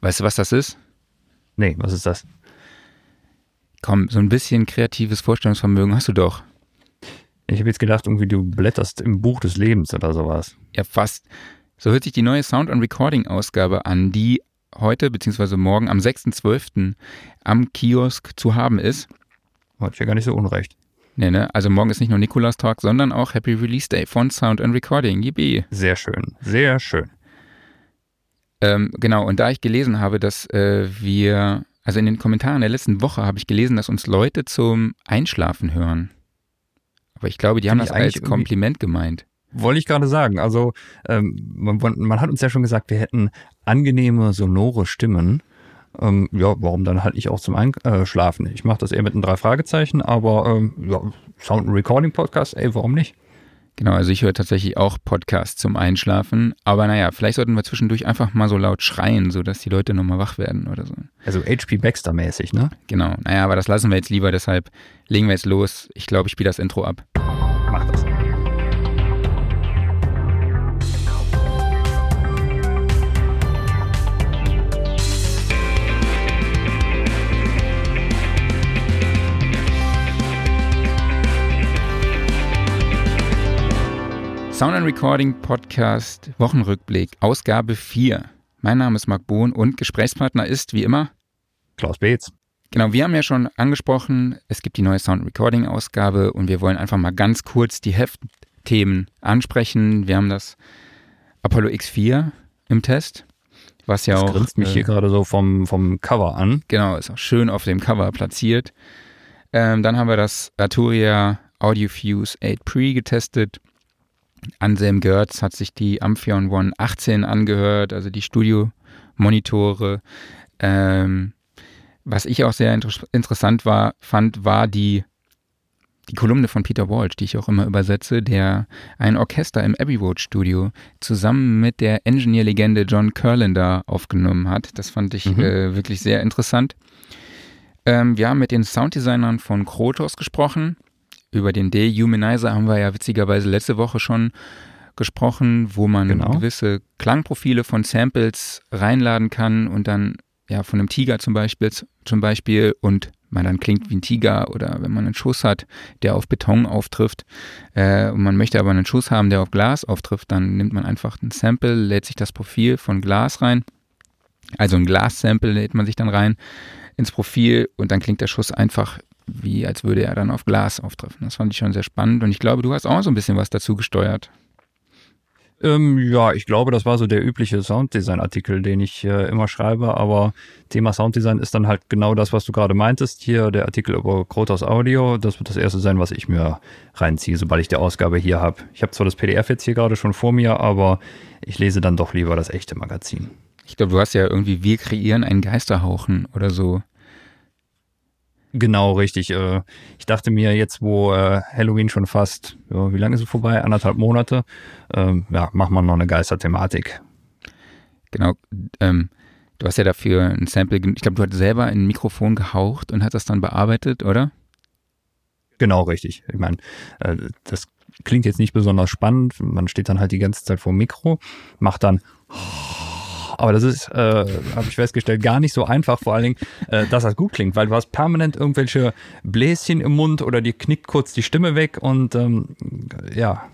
Weißt du, was das ist? Nee, was ist das? Komm, so ein bisschen kreatives Vorstellungsvermögen hast du doch. Ich habe jetzt gedacht, irgendwie du blätterst im Buch des Lebens oder sowas. Ja, fast. So hört sich die neue Sound- und Recording-Ausgabe an, die heute bzw. morgen am 6.12. am Kiosk zu haben ist. Ich ja gar nicht so unrecht. Nee, ne? Also morgen ist nicht nur Nikolaus Talk, sondern auch Happy Release Day von Sound and Recording. Yippie. Sehr schön, sehr schön. Ähm, genau, und da ich gelesen habe, dass äh, wir, also in den Kommentaren der letzten Woche habe ich gelesen, dass uns Leute zum Einschlafen hören. Aber ich glaube, die haben das ich eigentlich als Kompliment gemeint. Wollte ich gerade sagen. Also ähm, man, man hat uns ja schon gesagt, wir hätten angenehme, sonore Stimmen. Ähm, ja, warum dann halt nicht auch zum Einschlafen? Ich mache das eher mit einem drei Fragezeichen, aber ähm, ja, Sound Recording Podcast, ey, warum nicht? Genau, also ich höre tatsächlich auch Podcasts zum Einschlafen. Aber naja, vielleicht sollten wir zwischendurch einfach mal so laut schreien, sodass die Leute nochmal wach werden oder so. Also HP Baxter mäßig, ne? Genau, naja, aber das lassen wir jetzt lieber, deshalb legen wir jetzt los. Ich glaube, ich spiele das Intro ab. Mach das. Sound and Recording Podcast Wochenrückblick, Ausgabe 4. Mein Name ist Marc Bohn und Gesprächspartner ist wie immer Klaus Beetz. Genau, wir haben ja schon angesprochen, es gibt die neue Sound Recording Ausgabe und wir wollen einfach mal ganz kurz die Heftthemen ansprechen. Wir haben das Apollo X4 im Test, was ja Das auch grinst mich äh, hier gerade so vom, vom Cover an. Genau, ist auch schön auf dem Cover platziert. Ähm, dann haben wir das Arturia AudioFuse 8 Pre getestet. Anselm Görz hat sich die Amphion One 18 angehört, also die Studio-Monitore. Ähm, was ich auch sehr inter interessant war, fand, war die, die Kolumne von Peter Walsh, die ich auch immer übersetze, der ein Orchester im Abbey Road Studio zusammen mit der Engineer-Legende John Curlander aufgenommen hat. Das fand ich Mhm. äh, wirklich sehr interessant. Ähm, wir haben mit den Sounddesignern von Krotos gesprochen. Über den Dehumanizer haben wir ja witzigerweise letzte Woche schon gesprochen, wo man Genau. gewisse Klangprofile von Samples reinladen kann und dann ja von einem Tiger zum Beispiel zum Beispiel und man dann klingt wie ein Tiger oder wenn man einen Schuss hat, der auf Beton auftrifft äh, und man möchte aber einen Schuss haben, der auf Glas auftrifft, dann nimmt man einfach ein Sample, lädt sich das Profil von Glas rein, also ein Glas-Sample lädt man sich dann rein ins Profil und dann klingt der Schuss einfach wie als würde er dann auf Glas auftreffen. Das fand ich schon sehr spannend und ich glaube, du hast auch so ein bisschen was dazu gesteuert. Ähm, ja, ich glaube, das war so der übliche Sounddesign-Artikel, den ich äh, immer schreibe, aber Thema Sounddesign ist dann halt genau das, was du gerade meintest. Hier der Artikel über Krotos Audio, das wird das erste sein, was ich mir reinziehe, sobald ich die Ausgabe hier habe. Ich habe zwar das PDF jetzt hier gerade schon vor mir, aber ich lese dann doch lieber das echte Magazin. Ich glaube, du hast ja irgendwie Wir kreieren einen Geisterhauchen oder so. Genau, richtig. Äh, Ich dachte mir jetzt, wo äh, Halloween schon fast, wie lange ist es vorbei? Anderthalb Monate. Ähm, Ja, machen wir noch eine Geisterthematik. Genau. Ähm, du hast ja dafür ein Sample, ich glaube, du hast selber ein Mikrofon gehaucht und hast das dann bearbeitet, oder? Genau, richtig. Ich meine, äh, das klingt jetzt nicht besonders spannend. Man steht dann halt die ganze Zeit vor dem Mikro, macht dann aber das ist, äh, habe ich festgestellt, gar nicht so einfach, vor allen Dingen, äh, dass das gut klingt, weil du hast permanent irgendwelche Bläschen im Mund oder dir knickt kurz die Stimme weg und ähm, ja,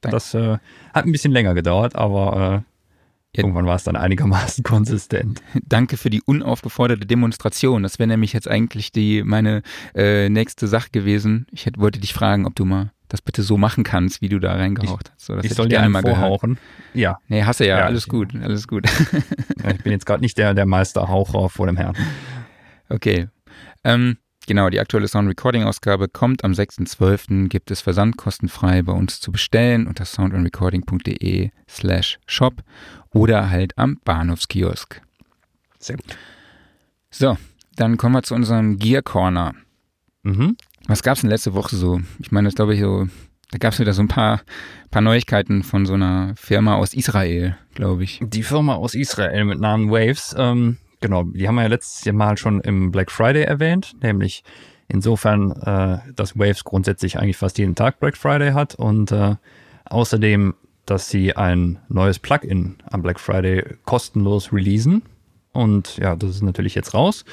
Dank- das äh, hat ein bisschen länger gedauert, aber äh, Ja. irgendwann war es dann einigermaßen konsistent. Danke für die unaufgeforderte Demonstration. Das wäre nämlich jetzt eigentlich die meine äh, nächste Sache gewesen. Ich hätte, wollte dich fragen, ob du mal das bitte so machen kannst, wie du da reingehaucht hast. So, das ich soll dir gerne einen mal gehört. vorhauchen. Ja, Nee, hast du ja, Ja, alles gut, alles gut. ich bin jetzt gerade nicht der, der Meisterhaucher vor dem Herrn. Okay. Ähm, genau, die aktuelle Sound Recording Ausgabe kommt am 6.12. Gibt es versandkostenfrei bei uns zu bestellen unter soundandrecording.de slash shop oder halt am Bahnhofskiosk. Sehr gut. So, dann kommen wir zu unserem Gear Corner. Mhm. Was gab es denn letzte Woche so? Ich meine, das glaube ich so, da gab es wieder so ein paar, paar Neuigkeiten von so einer Firma aus Israel, glaube ich. Die Firma aus Israel mit Namen Waves, ähm, genau, die haben wir ja letztes mal schon im Black Friday erwähnt, nämlich insofern, äh, dass Waves grundsätzlich eigentlich fast jeden Tag Black Friday hat und äh, außerdem, dass sie ein neues Plugin am Black Friday kostenlos releasen Und ja, das ist natürlich jetzt raus.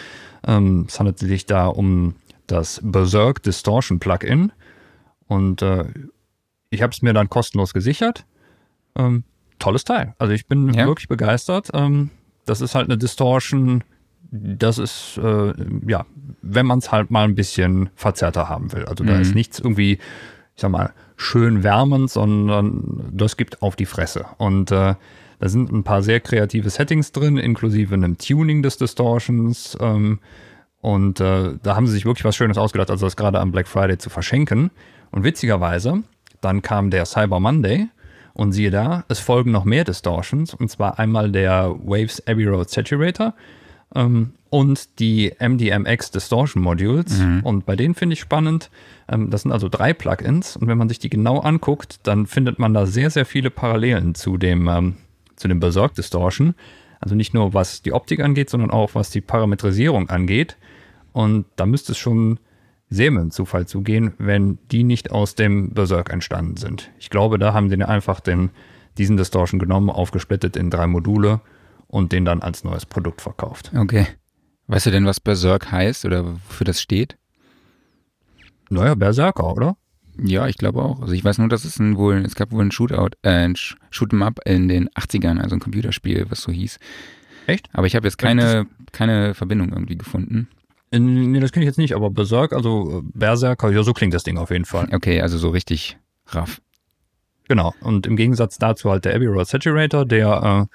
Ähm, es handelt sich da um das Berserk Distortion Plugin. Und äh, ich habe es mir dann kostenlos gesichert. Ähm, tolles Teil. Also ich bin ja. wirklich begeistert. Ähm, das ist halt eine Distortion, das ist, äh, ja, wenn man es halt mal ein bisschen verzerrter haben will. Also da mhm. ist nichts irgendwie, ich sag mal, schön wärmend, sondern das gibt auf die Fresse. Und äh, da sind ein paar sehr kreative Settings drin, inklusive einem Tuning des Distortions. Ähm, und äh, da haben sie sich wirklich was Schönes ausgedacht, also das gerade am Black Friday zu verschenken. Und witzigerweise, dann kam der Cyber Monday und siehe da, es folgen noch mehr Distortions, und zwar einmal der Waves Abbey Road Saturator ähm, und die MDMX Distortion Modules. Mhm. Und bei denen finde ich spannend, ähm, das sind also drei Plugins, und wenn man sich die genau anguckt, dann findet man da sehr, sehr viele Parallelen zu dem, ähm, zu dem Berserk Distortion. Also nicht nur was die Optik angeht, sondern auch was die Parametrisierung angeht. Und da müsste es schon sehr mit dem Zufall zugehen, wenn die nicht aus dem Berserk entstanden sind. Ich glaube, da haben sie einfach den, diesen Distortion genommen, aufgesplittet in drei Module und den dann als neues Produkt verkauft. Okay. Weißt du denn, was Berserk heißt oder wofür das steht? Naja, Berserker, oder? Ja, ich glaube auch. Also ich weiß nur, dass es ein wohl, es gab wohl ein Shootout, äh, ein Shoot'em Up in den 80ern, also ein Computerspiel, was so hieß. Echt? Aber ich habe jetzt keine, keine Verbindung irgendwie gefunden. Nee, das kenne ich jetzt nicht, aber Berserk, also äh, Berserker, ja, so klingt das Ding auf jeden Fall. Okay, also so richtig raff. Genau. Und im Gegensatz dazu halt der Abbey Road Saturator, der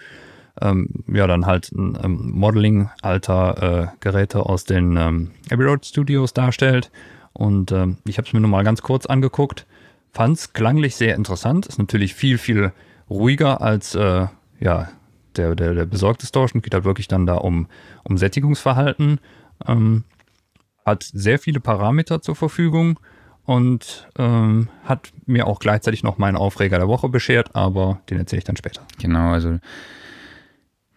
äh, ähm, ja dann halt ein ähm, Modeling alter äh, Geräte aus den ähm, Abbey Road Studios darstellt. Und ähm, ich habe es mir nur mal ganz kurz angeguckt. Fand es klanglich sehr interessant. Ist natürlich viel, viel ruhiger als äh, ja, der, der, der besorgte Distortion. Geht halt wirklich dann da um, um Sättigungsverhalten. Ähm, hat sehr viele Parameter zur Verfügung und ähm, hat mir auch gleichzeitig noch meinen Aufreger der Woche beschert, aber den erzähle ich dann später. Genau, also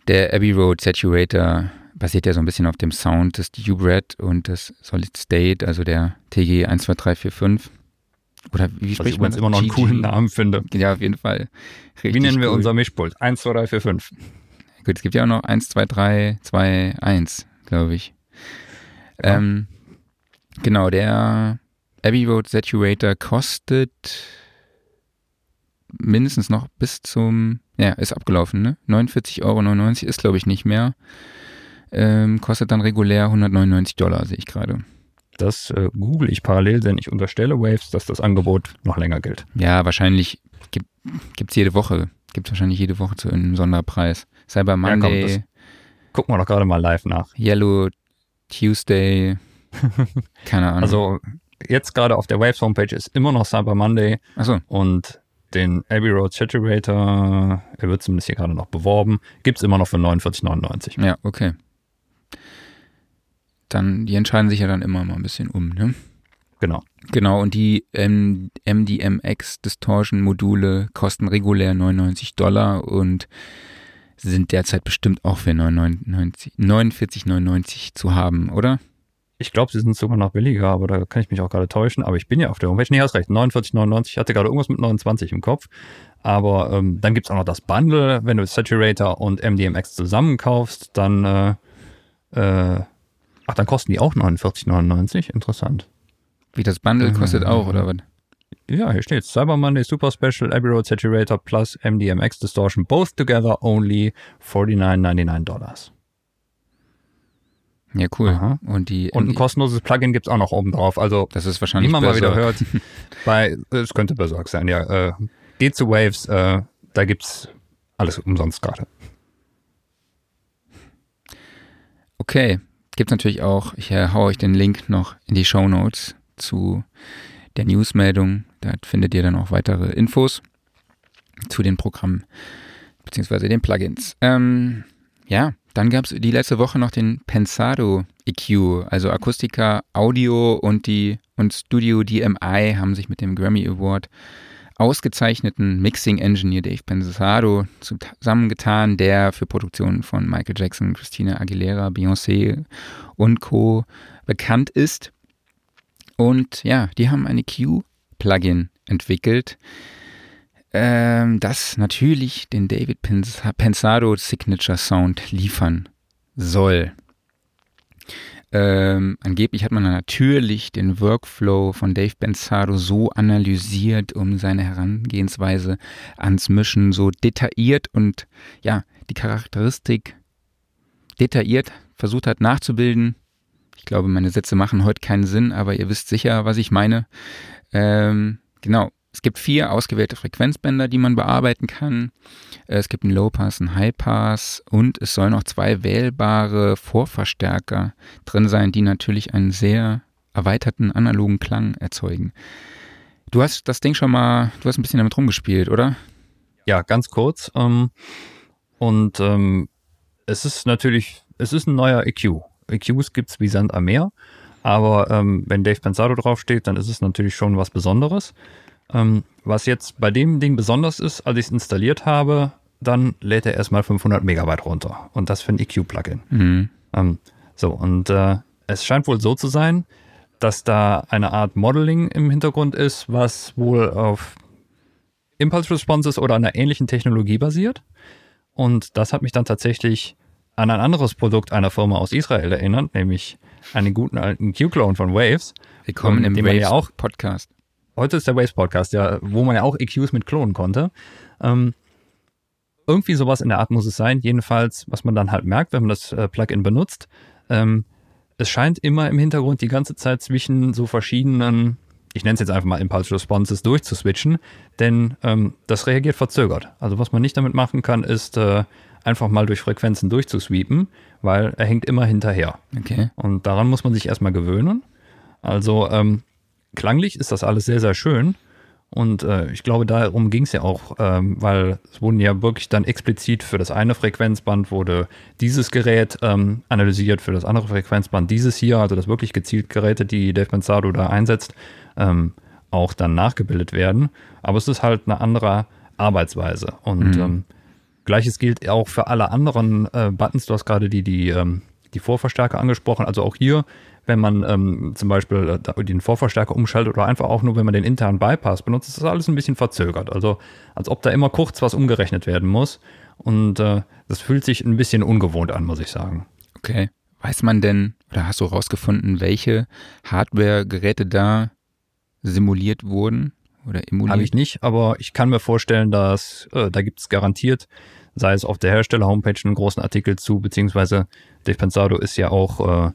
der Abbey Road Saturator basiert ja so ein bisschen auf dem Sound des Red und des Solid State, also der TG 12345. Oder wie spricht man? Ich immer noch einen coolen Namen finde. Ja, auf jeden Fall. Richtig wie nennen wir cool. unser Mischpult? 1, 2, 3, 4, 5. Gut, es gibt ja auch noch 1, 2, 3, 2, 1, glaube ich. Ja. Ähm, genau, der Abbey Road Saturator kostet mindestens noch bis zum, ja, ist abgelaufen, ne? 49,99 Euro ist, glaube ich, nicht mehr. Ähm, kostet dann regulär 199 Dollar, sehe ich gerade. Das äh, google ich parallel, denn ich unterstelle Waves, dass das Angebot noch länger gilt. Ja, wahrscheinlich gibt es jede Woche, gibt es wahrscheinlich jede Woche zu einem Sonderpreis. Cyber Monday. Ja, komm, gucken wir doch gerade mal live nach. Yellow Tuesday, keine Ahnung. Also jetzt gerade auf der Waves Homepage ist immer noch Cyber Monday. Achso. Und den Abbey Road Saturator, er wird zumindest hier gerade noch beworben, gibt es immer noch für 49,99. Ja, okay. Dann, die entscheiden sich ja dann immer mal ein bisschen um, ne? Genau. Genau, und die ähm, MDMX Distortion Module kosten regulär 99 Dollar und sind derzeit bestimmt auch für 49,99 zu haben, oder? Ich glaube, sie sind sogar noch billiger, aber da kann ich mich auch gerade täuschen. Aber ich bin ja auf der Homepage. Nee, hast recht. 49,99. Ich hatte gerade irgendwas mit 29 im Kopf. Aber ähm, dann gibt es auch noch das Bundle. Wenn du Saturator und MDMX zusammenkaufst, dann, äh, äh, ach, dann kosten die auch 49,99. Interessant. Wie das Bundle kostet auch, oder was? Ja, hier steht Cyber Monday Super Special Abbey Road Saturator plus MDMX Distortion both together only 49,99 Dollars. Ja, cool. Aha. Und, die, und ein kostenloses Plugin gibt es auch noch oben drauf. Also, das ist wahrscheinlich wie man mal wieder hört, bei, es könnte besorgt sein, ja. Äh, geht zu Waves, äh, da es alles umsonst gerade. Okay, gibt es natürlich auch, ich äh, hau euch den Link noch in die Show Notes zu der Newsmeldung. Da findet ihr dann auch weitere Infos zu den Programmen bzw. den Plugins. Ähm, ja, dann gab es die letzte Woche noch den Pensado EQ, also Akustika Audio und die und Studio DMI haben sich mit dem Grammy Award ausgezeichneten Mixing Engineer Dave Pensado zusammengetan, der für Produktionen von Michael Jackson, Christina Aguilera, Beyoncé und Co. bekannt ist. Und ja, die haben eine Q-Plugin entwickelt, ähm, das natürlich den David Pensado Signature Sound liefern soll. Ähm, angeblich hat man natürlich den Workflow von Dave Benzado so analysiert, um seine Herangehensweise ans Mischen so detailliert und ja, die Charakteristik detailliert versucht hat nachzubilden. Ich glaube, meine Sätze machen heute keinen Sinn, aber ihr wisst sicher, was ich meine. Ähm, genau. Es gibt vier ausgewählte Frequenzbänder, die man bearbeiten kann. Es gibt einen Low-Pass, einen High-Pass und es sollen noch zwei wählbare Vorverstärker drin sein, die natürlich einen sehr erweiterten analogen Klang erzeugen. Du hast das Ding schon mal, du hast ein bisschen damit rumgespielt, oder? Ja, ganz kurz. Ähm, und ähm, es ist natürlich, es ist ein neuer EQ. EQs gibt es wie Sand am Meer. Aber ähm, wenn Dave Pensado draufsteht, dann ist es natürlich schon was Besonderes. Ähm, was jetzt bei dem Ding besonders ist, als ich es installiert habe, dann lädt er erstmal 500 Megabyte runter. Und das für ein EQ-Plugin. Mhm. Ähm, so, und äh, es scheint wohl so zu sein, dass da eine Art Modeling im Hintergrund ist, was wohl auf Impulse Responses oder einer ähnlichen Technologie basiert. Und das hat mich dann tatsächlich an ein anderes Produkt einer Firma aus Israel erinnert, nämlich einen guten alten Q-Clone von Waves. Willkommen im Waves ja auch Podcast. Heute ist der Waves Podcast, ja, wo man ja auch EQs mit klonen konnte. Ähm, irgendwie sowas in der Art muss es sein. Jedenfalls, was man dann halt merkt, wenn man das äh, Plugin benutzt, ähm, es scheint immer im Hintergrund die ganze Zeit zwischen so verschiedenen, ich nenne es jetzt einfach mal Impulse Responses, durchzuswitchen, denn ähm, das reagiert verzögert. Also was man nicht damit machen kann, ist äh, einfach mal durch Frequenzen durchzusweepen, weil er hängt immer hinterher. Okay. Und daran muss man sich erstmal gewöhnen. Also ähm, klanglich ist das alles sehr, sehr schön. Und äh, ich glaube, darum ging es ja auch, ähm, weil es wurden ja wirklich dann explizit für das eine Frequenzband wurde dieses Gerät ähm, analysiert, für das andere Frequenzband dieses hier, also das wirklich gezielt Geräte, die Dave Pensado da einsetzt, ähm, auch dann nachgebildet werden. Aber es ist halt eine andere Arbeitsweise. Und mhm. Gleiches gilt auch für alle anderen äh, Buttons. Du hast gerade die, die, ähm, die Vorverstärker angesprochen. Also auch hier, wenn man ähm, zum Beispiel äh, den Vorverstärker umschaltet oder einfach auch nur, wenn man den internen Bypass benutzt, ist das alles ein bisschen verzögert. Also als ob da immer kurz was umgerechnet werden muss. Und äh, das fühlt sich ein bisschen ungewohnt an, muss ich sagen. Okay. Weiß man denn oder hast du herausgefunden, welche Hardware-Geräte da simuliert wurden oder emuliert? Habe ich nicht, aber ich kann mir vorstellen, dass äh, da gibt es garantiert sei es auf der Hersteller-Homepage einen großen Artikel zu, beziehungsweise Dave Pensado ist ja auch äh,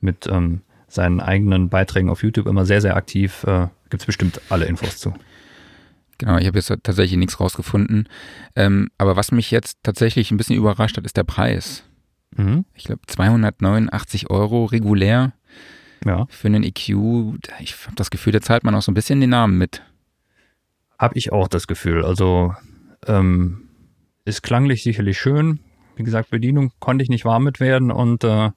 mit ähm, seinen eigenen Beiträgen auf YouTube immer sehr, sehr aktiv. Äh, Gibt es bestimmt alle Infos zu. Genau, ich habe jetzt tatsächlich nichts rausgefunden. Ähm, aber was mich jetzt tatsächlich ein bisschen überrascht hat, ist der Preis. Mhm. Ich glaube 289 Euro regulär ja. für einen EQ. Ich habe das Gefühl, da zahlt man auch so ein bisschen den Namen mit. Habe ich auch das Gefühl. Also ähm, ist klanglich sicherlich schön. Wie gesagt, Bedienung konnte ich nicht warm mit werden und äh,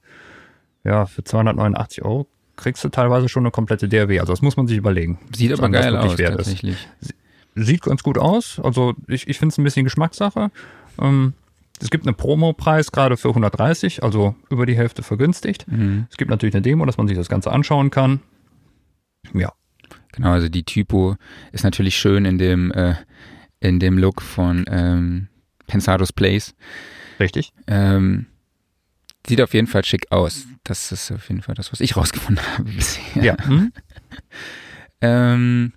ja, für 289 Euro kriegst du teilweise schon eine komplette DRW. Also das muss man sich überlegen. Sieht aber geil aus, tatsächlich. Ist. Sieht ganz gut aus. Also ich, ich finde es ein bisschen Geschmackssache. Ähm, es gibt einen Promo-Preis gerade für 130, also über die Hälfte vergünstigt. Mhm. Es gibt natürlich eine Demo, dass man sich das Ganze anschauen kann. Ja. Genau, also die Typo ist natürlich schön in dem, äh, in dem Look von ähm, Pensados Place. Richtig. Ähm, sieht auf jeden Fall schick aus. Das ist auf jeden Fall das, was ich rausgefunden habe bisher. Ja. Hm? ähm,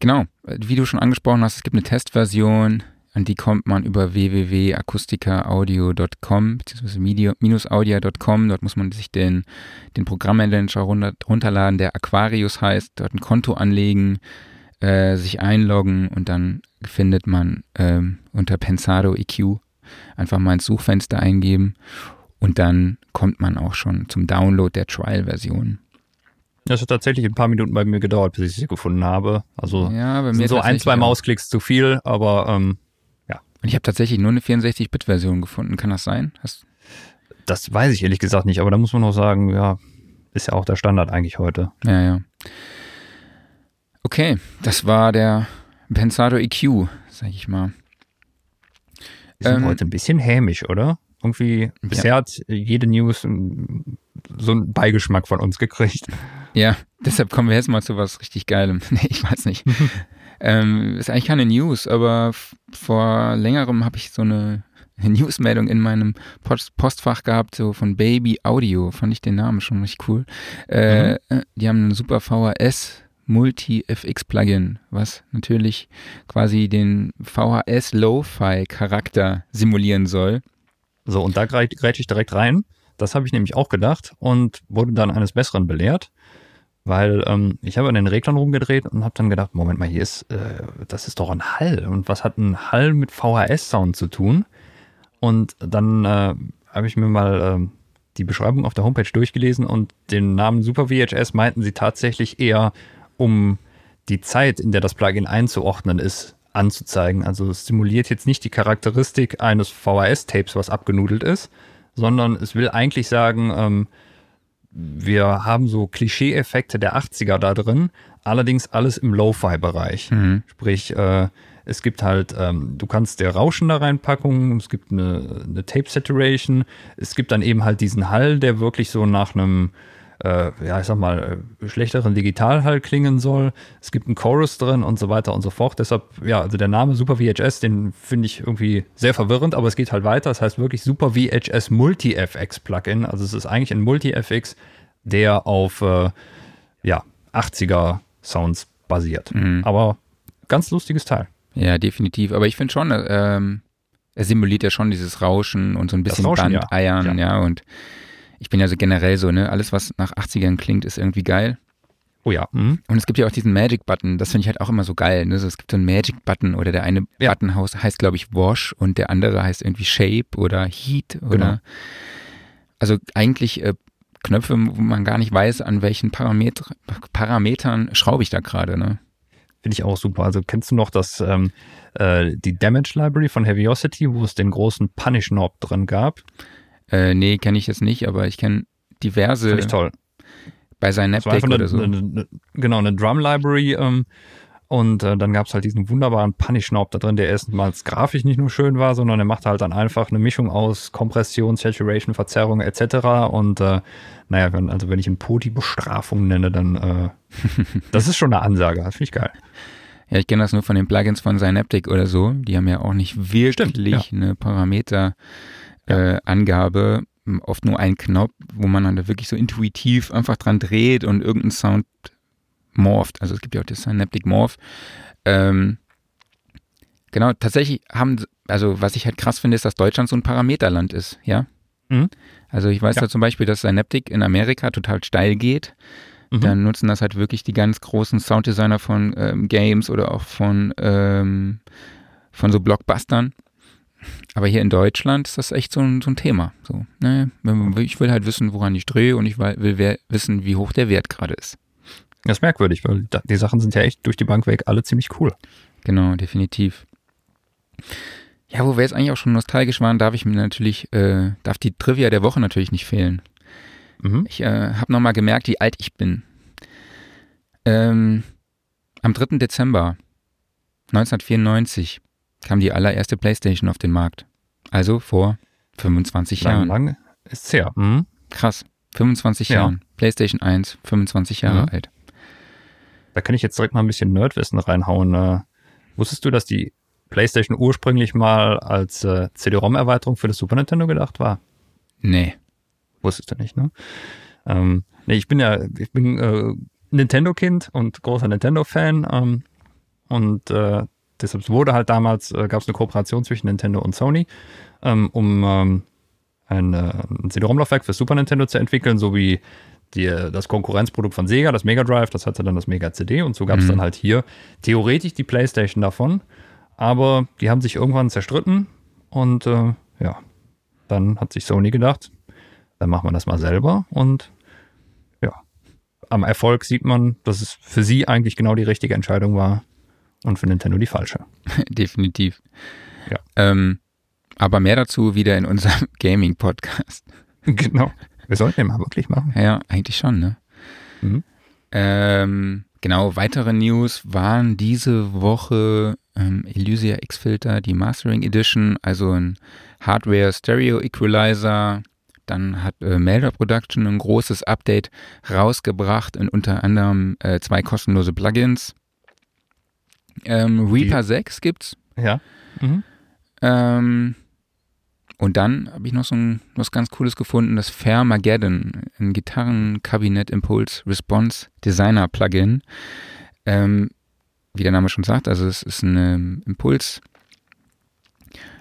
genau, wie du schon angesprochen hast, es gibt eine Testversion, an die kommt man über www.akustikaudio.com bzw. minusaudio.com. Dort muss man sich den, den Programmmanager runterladen, der Aquarius heißt, dort ein Konto anlegen, äh, sich einloggen und dann findet man ähm, unter Pensado EQ einfach mal ins Suchfenster eingeben und dann kommt man auch schon zum Download der Trial-Version. Das hat tatsächlich ein paar Minuten bei mir gedauert, bis ich sie gefunden habe. Also ja, bei mir so ein, zwei Mausklicks zu viel, aber ähm, ja. Und ich habe tatsächlich nur eine 64-Bit-Version gefunden. Kann das sein? Hast das weiß ich ehrlich gesagt nicht, aber da muss man noch sagen, ja, ist ja auch der Standard eigentlich heute. Ja, ja. Okay, das war der Pensado EQ, sag ich mal. Wir sind ähm, heute ein bisschen hämisch, oder? Irgendwie, bisher ja. hat jede News so einen Beigeschmack von uns gekriegt. Ja, deshalb kommen wir jetzt mal zu was richtig Geilem. nee, ich weiß nicht. Ähm, ist eigentlich keine News, aber vor längerem habe ich so eine Newsmeldung in meinem Post Postfach gehabt, so von Baby Audio. Fand ich den Namen schon richtig cool. Äh, mhm. Äh, die haben einen super VHS Multi-FX-Plugin, was natürlich quasi den VHS-Lo-Fi-Charakter simulieren soll. So, und da greife ich direkt rein. Das habe ich nämlich auch gedacht und wurde dann eines Besseren belehrt, weil ähm, ich habe an den Reglern rumgedreht und habe dann gedacht, Moment mal, hier ist, äh, das ist doch ein Hall. Und was hat ein Hall mit VHS-Sound zu tun? Und dann äh, habe ich mir mal äh, die Beschreibung auf der Homepage durchgelesen und den Namen Super VHS meinten sie tatsächlich eher um die Zeit, in der das Plugin einzuordnen ist, anzuzeigen. Also es simuliert jetzt nicht die Charakteristik eines VHS-Tapes, was abgenudelt ist, sondern es will eigentlich sagen, ähm, wir haben so Klischee-Effekte der 80er da drin, allerdings alles im Lo-Fi-Bereich. Mhm. Sprich, äh, es gibt halt, ähm, du kannst der Rauschen da reinpacken, es gibt eine, eine Tape-Saturation, es gibt dann eben halt diesen Hall, der wirklich so nach einem äh, ja, ich sag mal, äh, schlechteren Digitalhall klingen soll. Es gibt einen Chorus drin und so weiter und so fort. Deshalb, ja, also der Name Super VHS, den finde ich irgendwie sehr verwirrend, aber es geht halt weiter. Das heißt wirklich Super VHS Multi-FX Plugin. Also es ist eigentlich ein Multi-FX, der auf, äh, ja, 80er Sounds basiert. Mhm. Aber ganz lustiges Teil. Ja, definitiv. Aber ich finde schon, ähm, er simuliert ja schon dieses Rauschen und so ein bisschen Rauschen, Bandeiern, ja. ja. Und ich bin ja so generell so, ne, alles, was nach 80ern klingt, ist irgendwie geil. Oh ja. Mhm. Und es gibt ja auch diesen Magic-Button, das finde ich halt auch immer so geil. Ne? So, es gibt so einen Magic-Button oder der eine ja. Button heißt, glaube ich, Wash und der andere heißt irgendwie Shape oder Heat oder. Genau. Also eigentlich äh, Knöpfe, wo man gar nicht weiß, an welchen Parameter, Parametern schraube ich da gerade. Ne? Finde ich auch super. Also kennst du noch das, ähm, äh, die Damage Library von Heaviosity, wo es den großen Punish Knob drin gab? Äh, nee, kenne ich jetzt nicht, aber ich kenne diverse. Finde ich toll. Bei Synaptic oder eine, so. Eine, eine, genau, eine Drum Library. Ähm, und äh, dann gab es halt diesen wunderbaren Punish-Knob da drin, der erstmals grafisch nicht nur schön war, sondern er macht halt dann einfach eine Mischung aus Kompression, Saturation, Verzerrung etc. Und äh, naja, wenn, also wenn ich ein Poti-Bestrafung nenne, dann äh, das ist schon eine Ansage. Das finde ich geil. Ja, ich kenne das nur von den Plugins von Synaptic oder so. Die haben ja auch nicht wirklich Stimmt, ja. eine Parameter äh, Angabe, oft nur ein Knopf, wo man dann wirklich so intuitiv einfach dran dreht und irgendein Sound morpht. Also es gibt ja auch das Synaptic Morph. Ähm, genau, tatsächlich haben, also was ich halt krass finde, ist, dass Deutschland so ein Parameterland ist, ja. Mhm. Also ich weiß ja. da zum Beispiel, dass Synaptic in Amerika total steil geht. Mhm. Dann nutzen das halt wirklich die ganz großen Sounddesigner von ähm, Games oder auch von, ähm, von so Blockbustern. Aber hier in Deutschland ist das echt so ein, so ein Thema. So, ne? Ich will halt wissen, woran ich drehe und ich will wissen, wie hoch der Wert gerade ist. Das ist merkwürdig, weil die Sachen sind ja echt durch die Bank weg alle ziemlich cool. Genau, definitiv. Ja, wo wir jetzt eigentlich auch schon nostalgisch waren, darf ich mir natürlich, äh, darf die Trivia der Woche natürlich nicht fehlen. Mhm. Ich äh, habe nochmal gemerkt, wie alt ich bin. Ähm, am 3. Dezember 1994 kam die allererste PlayStation auf den Markt. Also vor 25 lang, Jahren. Lang ist es her. Mhm. Krass. 25 ja. Jahren. PlayStation 1, 25 Jahre mhm. alt. Da kann ich jetzt direkt mal ein bisschen Nerdwissen reinhauen. Äh, wusstest du, dass die PlayStation ursprünglich mal als äh, CD-ROM-Erweiterung für das Super Nintendo gedacht war? Nee. Wusstest du nicht, ne? Ähm, nee, ich bin ja, ich bin äh, Nintendo-Kind und großer Nintendo-Fan. Ähm, und äh, deshalb wurde halt damals, äh, gab es eine Kooperation zwischen Nintendo und Sony, ähm, um ähm, ein, äh, ein CD-ROM-Laufwerk für Super Nintendo zu entwickeln, so wie die, das Konkurrenzprodukt von Sega, das Mega Drive, das hatte dann das Mega CD und so gab es mhm. dann halt hier theoretisch die PlayStation davon, aber die haben sich irgendwann zerstritten und äh, ja, dann hat sich Sony gedacht, dann machen wir das mal selber und ja, am Erfolg sieht man, dass es für sie eigentlich genau die richtige Entscheidung war, und für Nintendo die falsche. Definitiv. Ja. Ähm, aber mehr dazu wieder in unserem Gaming-Podcast. Genau. Wir sollten den mal wirklich machen. Ja, eigentlich schon, ne? Mhm. Ähm, genau, weitere News waren diese Woche ähm, Elysia X-Filter, die Mastering Edition, also ein Hardware Stereo Equalizer. Dann hat äh, Melder Production ein großes Update rausgebracht und unter anderem äh, zwei kostenlose Plugins Ähm, Reaper 6 gibt's. Ja. Mhm. Ähm, und dann habe ich noch so ein, was ganz Cooles gefunden, das Fairmageddon, ein Gitarrenkabinett Impulse Response Designer Plugin. Ähm, wie der Name schon sagt, also es ist ein ähm, Impuls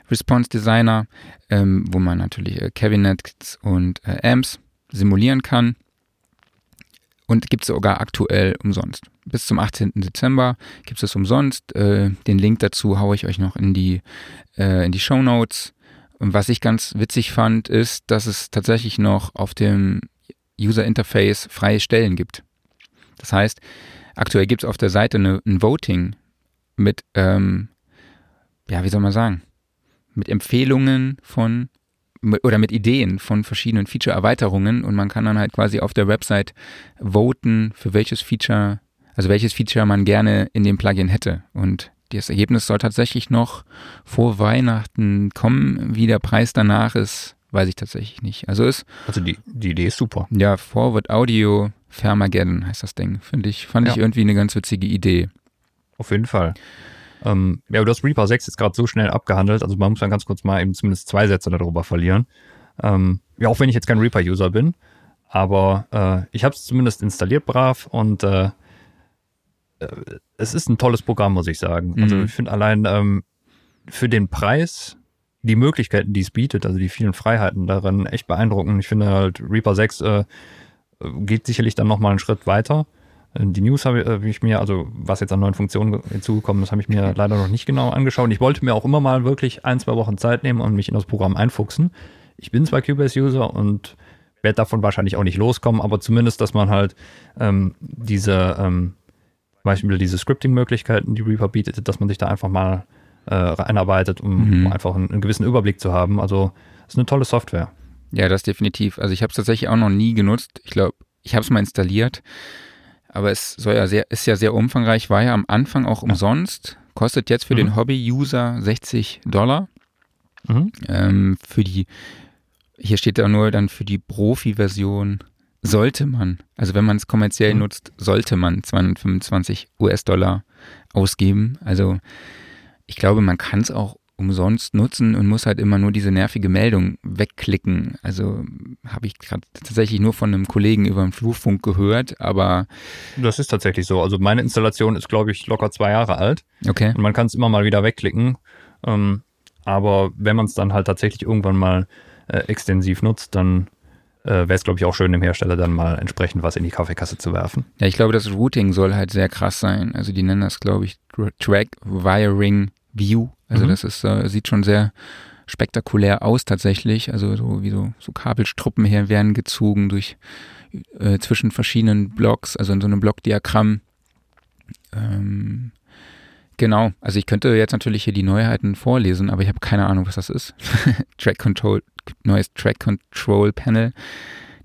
Response Designer, ähm, wo man natürlich äh, Cabinets und äh, Amps simulieren kann. Und gibt es sogar aktuell umsonst. Bis zum 18. Dezember gibt es umsonst. Äh, den Link dazu haue ich euch noch in die, äh, in die Show Notes. Und was ich ganz witzig fand, ist, dass es tatsächlich noch auf dem User Interface freie Stellen gibt. Das heißt, aktuell gibt es auf der Seite eine, ein Voting mit, ähm, ja, wie soll man sagen, mit Empfehlungen von oder mit Ideen von verschiedenen Feature-Erweiterungen und man kann dann halt quasi auf der Website voten, für welches Feature, also welches Feature man gerne in dem Plugin hätte. Und das Ergebnis soll tatsächlich noch vor Weihnachten kommen. Wie der Preis danach ist, weiß ich tatsächlich nicht. Also ist. Also die, die Idee ist super. Ja, Forward Audio Fermageddon heißt das Ding. Finde ich, fand ja. ich irgendwie eine ganz witzige Idee. Auf jeden Fall. Ähm, ja, du hast Reaper 6 jetzt gerade so schnell abgehandelt, also man muss dann ganz kurz mal eben zumindest zwei Sätze darüber verlieren. Ähm, ja, auch wenn ich jetzt kein Reaper-User bin, aber äh, ich habe es zumindest installiert brav und äh, äh, es ist ein tolles Programm, muss ich sagen. Also mhm. Also ich finde allein ähm, für den Preis die Möglichkeiten, die es bietet, also die vielen Freiheiten darin, echt beeindruckend. Ich finde halt Reaper 6 äh, geht sicherlich dann nochmal einen Schritt weiter. Die News habe äh, ich mir, also was jetzt an neuen Funktionen hinzugekommen ist, habe ich mir leider noch nicht genau angeschaut. Ich wollte mir auch immer mal wirklich ein, zwei Wochen Zeit nehmen und mich in das Programm einfuchsen. Ich bin zwar Cubase-User und werde davon wahrscheinlich auch nicht loskommen, aber zumindest, dass man halt ähm, diese, ähm, zum Beispiel diese Scripting-Möglichkeiten, die Reaper bietet, dass man sich da einfach mal äh, einarbeitet, um, mhm. einfach einen, einen, gewissen Überblick zu haben. Also es ist eine tolle Software. Ja, das definitiv. Also ich habe es tatsächlich auch noch nie genutzt. Ich glaube, ich habe es mal installiert aber es soll ja sehr, ist ja sehr umfangreich, war ja am Anfang auch umsonst, kostet jetzt für mhm. den Hobby-User 60 Dollar. Mhm. Ähm, für die, hier steht da nur dann für die Profi-Version sollte man, also wenn man es kommerziell mhm. nutzt, sollte man 225 US-Dollar ausgeben. Also ich glaube, man kann es auch umsonst nutzen und muss halt immer nur diese nervige Meldung wegklicken. Also habe ich gerade tatsächlich nur von einem Kollegen über den Flurfunk gehört, aber. Das ist tatsächlich so. Also meine Installation ist, glaube ich, locker zwei Jahre alt. Okay. Und man kann es immer mal wieder wegklicken. Ähm, aber wenn man es dann halt tatsächlich irgendwann mal äh, extensiv nutzt, dann äh, wäre es, glaube ich, auch schön, dem Hersteller dann mal entsprechend was in die Kaffeekasse zu werfen. Ja, ich glaube, das Routing soll halt sehr krass sein. Also die nennen das, glaube ich, Track Wiring View. Also mhm. das ist, äh, sieht schon sehr spektakulär aus tatsächlich. Also so wie so, so Kabelstruppen her werden gezogen durch äh, zwischen verschiedenen Blocks, also in so einem Blockdiagramm. Ähm, genau, also ich könnte jetzt natürlich hier die Neuheiten vorlesen, aber ich habe keine Ahnung, was das ist. Track Control, neues Track Control Panel.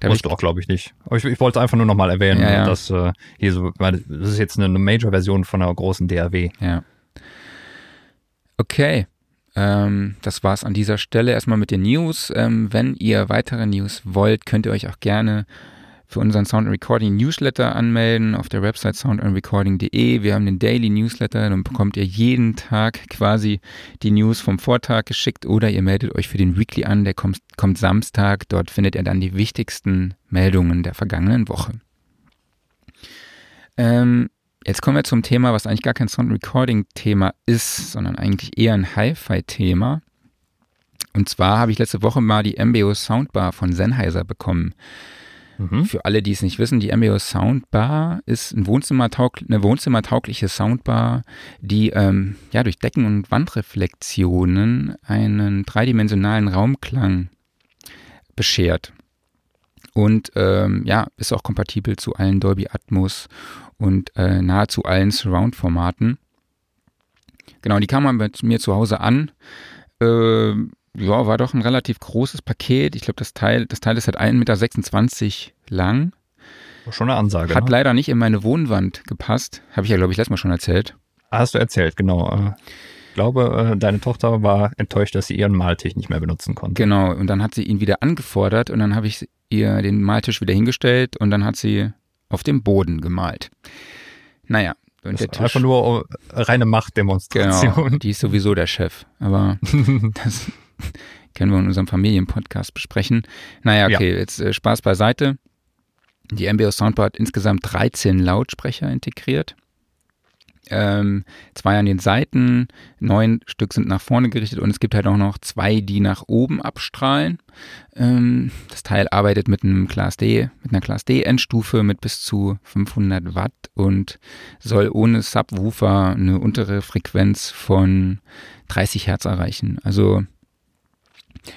Da Musst du auch, glaube ich, nicht. Aber ich, ich wollte es einfach nur nochmal erwähnen, ja, ja. dass äh, hier so, das ist jetzt eine Major-Version von einer großen DAW. Ja. Okay, ähm, das war's an dieser Stelle erstmal mit den News. Ähm, wenn ihr weitere News wollt, könnt ihr euch auch gerne für unseren Sound Recording Newsletter anmelden auf der Website soundandrecording.de. Wir haben den Daily Newsletter, dann bekommt ihr jeden Tag quasi die News vom Vortag geschickt oder ihr meldet euch für den Weekly an, der kommt, kommt Samstag. Dort findet ihr dann die wichtigsten Meldungen der vergangenen Woche. Ähm, Jetzt kommen wir zum Thema, was eigentlich gar kein Sound Recording Thema ist, sondern eigentlich eher ein Hi-Fi-Thema. Und zwar habe ich letzte Woche mal die MBO Soundbar von Sennheiser bekommen. Mhm. Für alle, die es nicht wissen, die MBO Soundbar ist ein Wohnzimmertaug eine wohnzimmertaugliche Soundbar, die ähm, ja, durch Decken- und Wandreflexionen einen dreidimensionalen Raumklang beschert. Und ähm, ja, ist auch kompatibel zu allen Dolby Atmos und äh, nahezu allen Surround-Formaten. Genau, die kam bei mir zu Hause an. Äh, ja, war doch ein relativ großes Paket. Ich glaube, das Teil, das Teil ist halt 1,26 Meter lang. Schon eine Ansage. Hat ne? leider nicht in meine Wohnwand gepasst. Habe ich ja, glaube ich, letztes Mal schon erzählt. Hast du erzählt, genau. Äh, ich glaube, äh, deine Tochter war enttäuscht, dass sie ihren Maltisch nicht mehr benutzen konnte. Genau, und dann hat sie ihn wieder angefordert und dann habe ich ihr den Maltisch wieder hingestellt und dann hat sie auf dem Boden gemalt. Naja, Und Das der Tisch, einfach nur äh, reine Machtdemonstration. genau, die ist sowieso der Chef. Aber das können wir in unserem Familienpodcast besprechen. Naja, Ja. okay, jetzt äh, Spaß beiseite. Die MBO Soundbar hat insgesamt 13 Lautsprecher integriert. Ähm, zwei an den Seiten, neun Stück sind nach vorne gerichtet und es gibt halt auch noch zwei, die nach oben abstrahlen. Ähm, das Teil arbeitet mit einem Class D, mit einer Class D Endstufe mit bis zu 500 Watt und soll ohne Subwoofer eine untere Frequenz von 30 Hertz erreichen. Also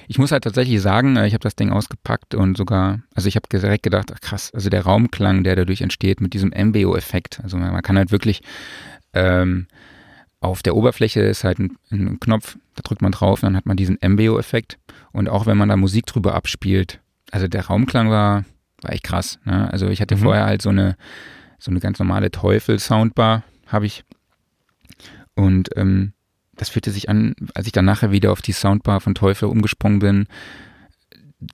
ich muss halt tatsächlich sagen, äh, ich habe das Ding ausgepackt und sogar, also ich habe direkt gedacht, ach krass, also der Raumklang, der dadurch entsteht mit diesem MBO-Effekt. Also man man kann halt wirklich ähm, auf der Oberfläche ist halt ein, ein Knopf, da drückt man drauf, dann hat man diesen MBO-Effekt. Und auch wenn man da Musik drüber abspielt, also der Raumklang war, war echt krass. Ne? Also ich hatte Mhm. vorher halt so eine, so eine ganz normale Teufel-Soundbar, habe ich. Und ähm, das fühlte sich an, als ich dann nachher wieder auf die Soundbar von Teufel umgesprungen bin,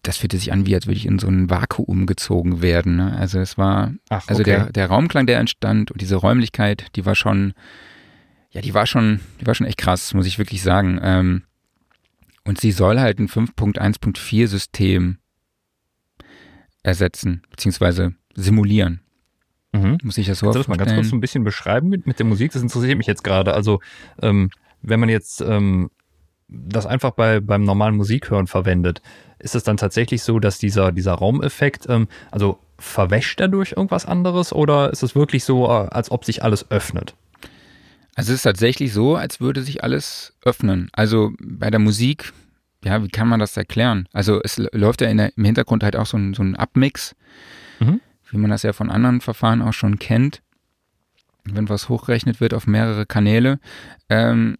das fühlte sich an, wie als würde ich in so ein Vakuum gezogen werden. Ne? Also es war, Ach, also okay. der, der Raumklang, der entstand und diese Räumlichkeit, die war schon, ja, die war schon, die war schon echt krass, muss ich wirklich sagen. Ähm, und sie soll halt ein 5.1.4 System ersetzen, beziehungsweise simulieren. Mhm. Muss ich das so Kannst du das mal ganz kurz so ein bisschen beschreiben mit, mit der Musik? Das interessiert mich jetzt gerade. Also, ähm, wenn man jetzt ähm, das einfach bei, beim normalen Musikhören verwendet, ist es dann tatsächlich so, dass dieser, dieser Raumeffekt, ähm, also verwäscht er durch irgendwas anderes oder ist es wirklich so, äh, als ob sich alles öffnet? Also es ist tatsächlich so, als würde sich alles öffnen. Also bei der Musik, ja, wie kann man das erklären? Also es läuft ja in der, im Hintergrund halt auch so ein, so ein Abmix, Mhm. wie man das ja von anderen Verfahren auch schon kennt, wenn was hochgerechnet wird auf mehrere Kanäle. Ähm,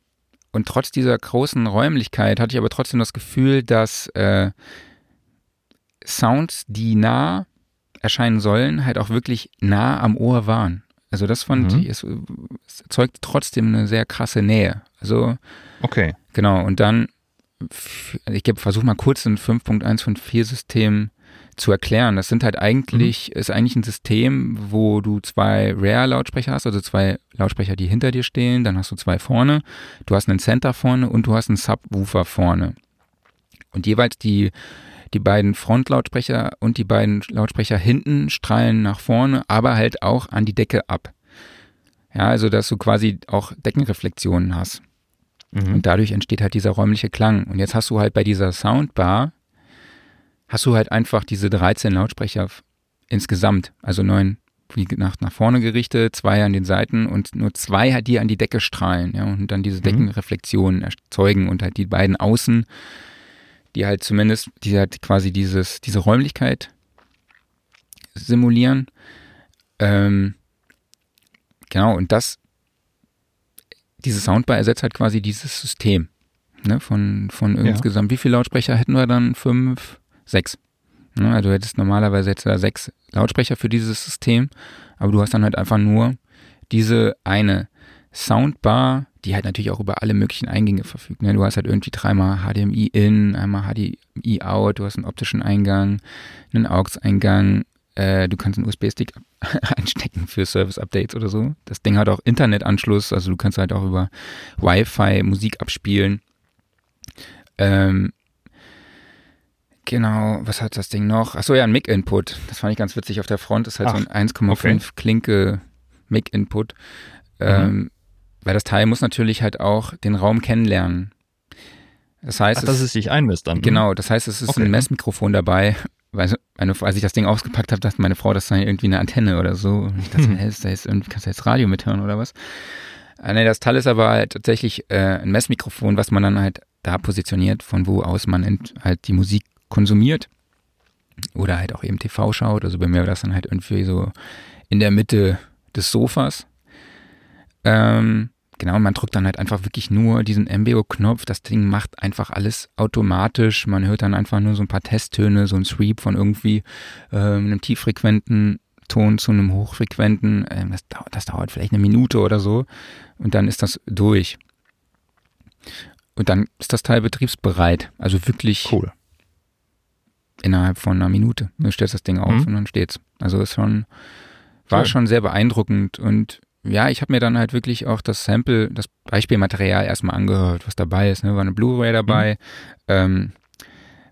und trotz dieser großen Räumlichkeit hatte ich aber trotzdem das Gefühl, dass äh, Sounds, die nah erscheinen sollen, halt auch wirklich nah am Ohr waren. Also das fand Mhm. ich, es, es erzeugt trotzdem eine sehr krasse Nähe. Also Okay. genau, und dann, ich versuche mal kurz ein 5.154 System zu erklären. Das sind halt eigentlich, ist eigentlich ein System, wo du zwei Rare-Lautsprecher hast, also zwei Lautsprecher, die hinter dir stehen, dann hast du zwei vorne, du hast einen Center vorne und du hast einen Subwoofer vorne. Und jeweils die, die beiden Frontlautsprecher und die beiden Lautsprecher hinten strahlen nach vorne, aber halt auch an die Decke ab. Ja, also dass du quasi auch Deckenreflexionen hast. Mhm. Und dadurch entsteht halt dieser räumliche Klang. Und jetzt hast du halt bei dieser Soundbar, hast du halt einfach diese 13 Lautsprecher insgesamt, also neun wie nach, nach vorne gerichtet, zwei an den Seiten und nur zwei halt die an die Decke strahlen, ja, und dann diese Mhm. Deckenreflexionen erzeugen und halt die beiden außen, die halt zumindest, die halt quasi dieses, diese Räumlichkeit simulieren. Ähm, genau, und das, diese Soundbar ersetzt halt quasi dieses System. Ne, von, von Ja. insgesamt, wie viele Lautsprecher hätten wir dann? Fünf, sechs. Ne, also du hättest normalerweise jetzt da sechs Lautsprecher für dieses System, aber du hast dann halt einfach nur diese eine Soundbar, die halt natürlich auch über alle möglichen Eingänge verfügt. Ne? Du hast halt irgendwie dreimal HDMI in, einmal HDMI out, du hast einen optischen Eingang, einen AUX-Eingang, äh, du kannst einen USB-Stick einstecken für Service-Updates oder so. Das Ding hat auch Internetanschluss, also du kannst halt auch über Wi-Fi Musik abspielen. Ähm, genau, was hat das Ding noch? Achso, ja, ein Mic-Input. Das fand ich ganz witzig. Auf der Front ist halt so ein 1,5 okay. Klinke Mic-Input. Ähm, Weil das Teil muss natürlich halt auch den Raum kennenlernen. Das heißt, Ach, dass es, es sich einmisst dann. genau, das heißt, es ist Okay. ein Messmikrofon dabei. Weil meine, als ich das Ding ausgepackt habe, dachte meine Frau, das sei irgendwie eine Antenne oder so. Und ich dachte, hä, ist da jetzt irgendwie, kannst du jetzt Radio mithören oder was? Ah, nee, das Teil ist aber halt tatsächlich äh, ein Messmikrofon, was man dann halt da positioniert, von wo aus man halt die Musik konsumiert. Oder halt auch eben TV schaut. Also bei mir war das dann halt irgendwie so in der Mitte des Sofas. Ähm, genau, man drückt dann halt einfach wirklich nur diesen MBO-Knopf. Das Ding macht einfach alles automatisch. Man hört dann einfach nur so ein paar Testtöne, so ein Sweep von irgendwie ähm, einem tieffrequenten Ton zu einem hochfrequenten. Ähm, das, dauert, das dauert vielleicht eine Minute oder so. Und dann ist das durch. Und dann ist das Teil betriebsbereit. Also wirklich Cool. Innerhalb von einer Minute. Du stellst das Ding auf Mhm. und dann steht's. Also ist schon, war Cool. schon sehr beeindruckend und ja, ich habe mir dann halt wirklich auch das Sample, das Beispielmaterial erstmal angehört, was dabei ist. Ne? War eine Blu-ray dabei, mhm. ähm,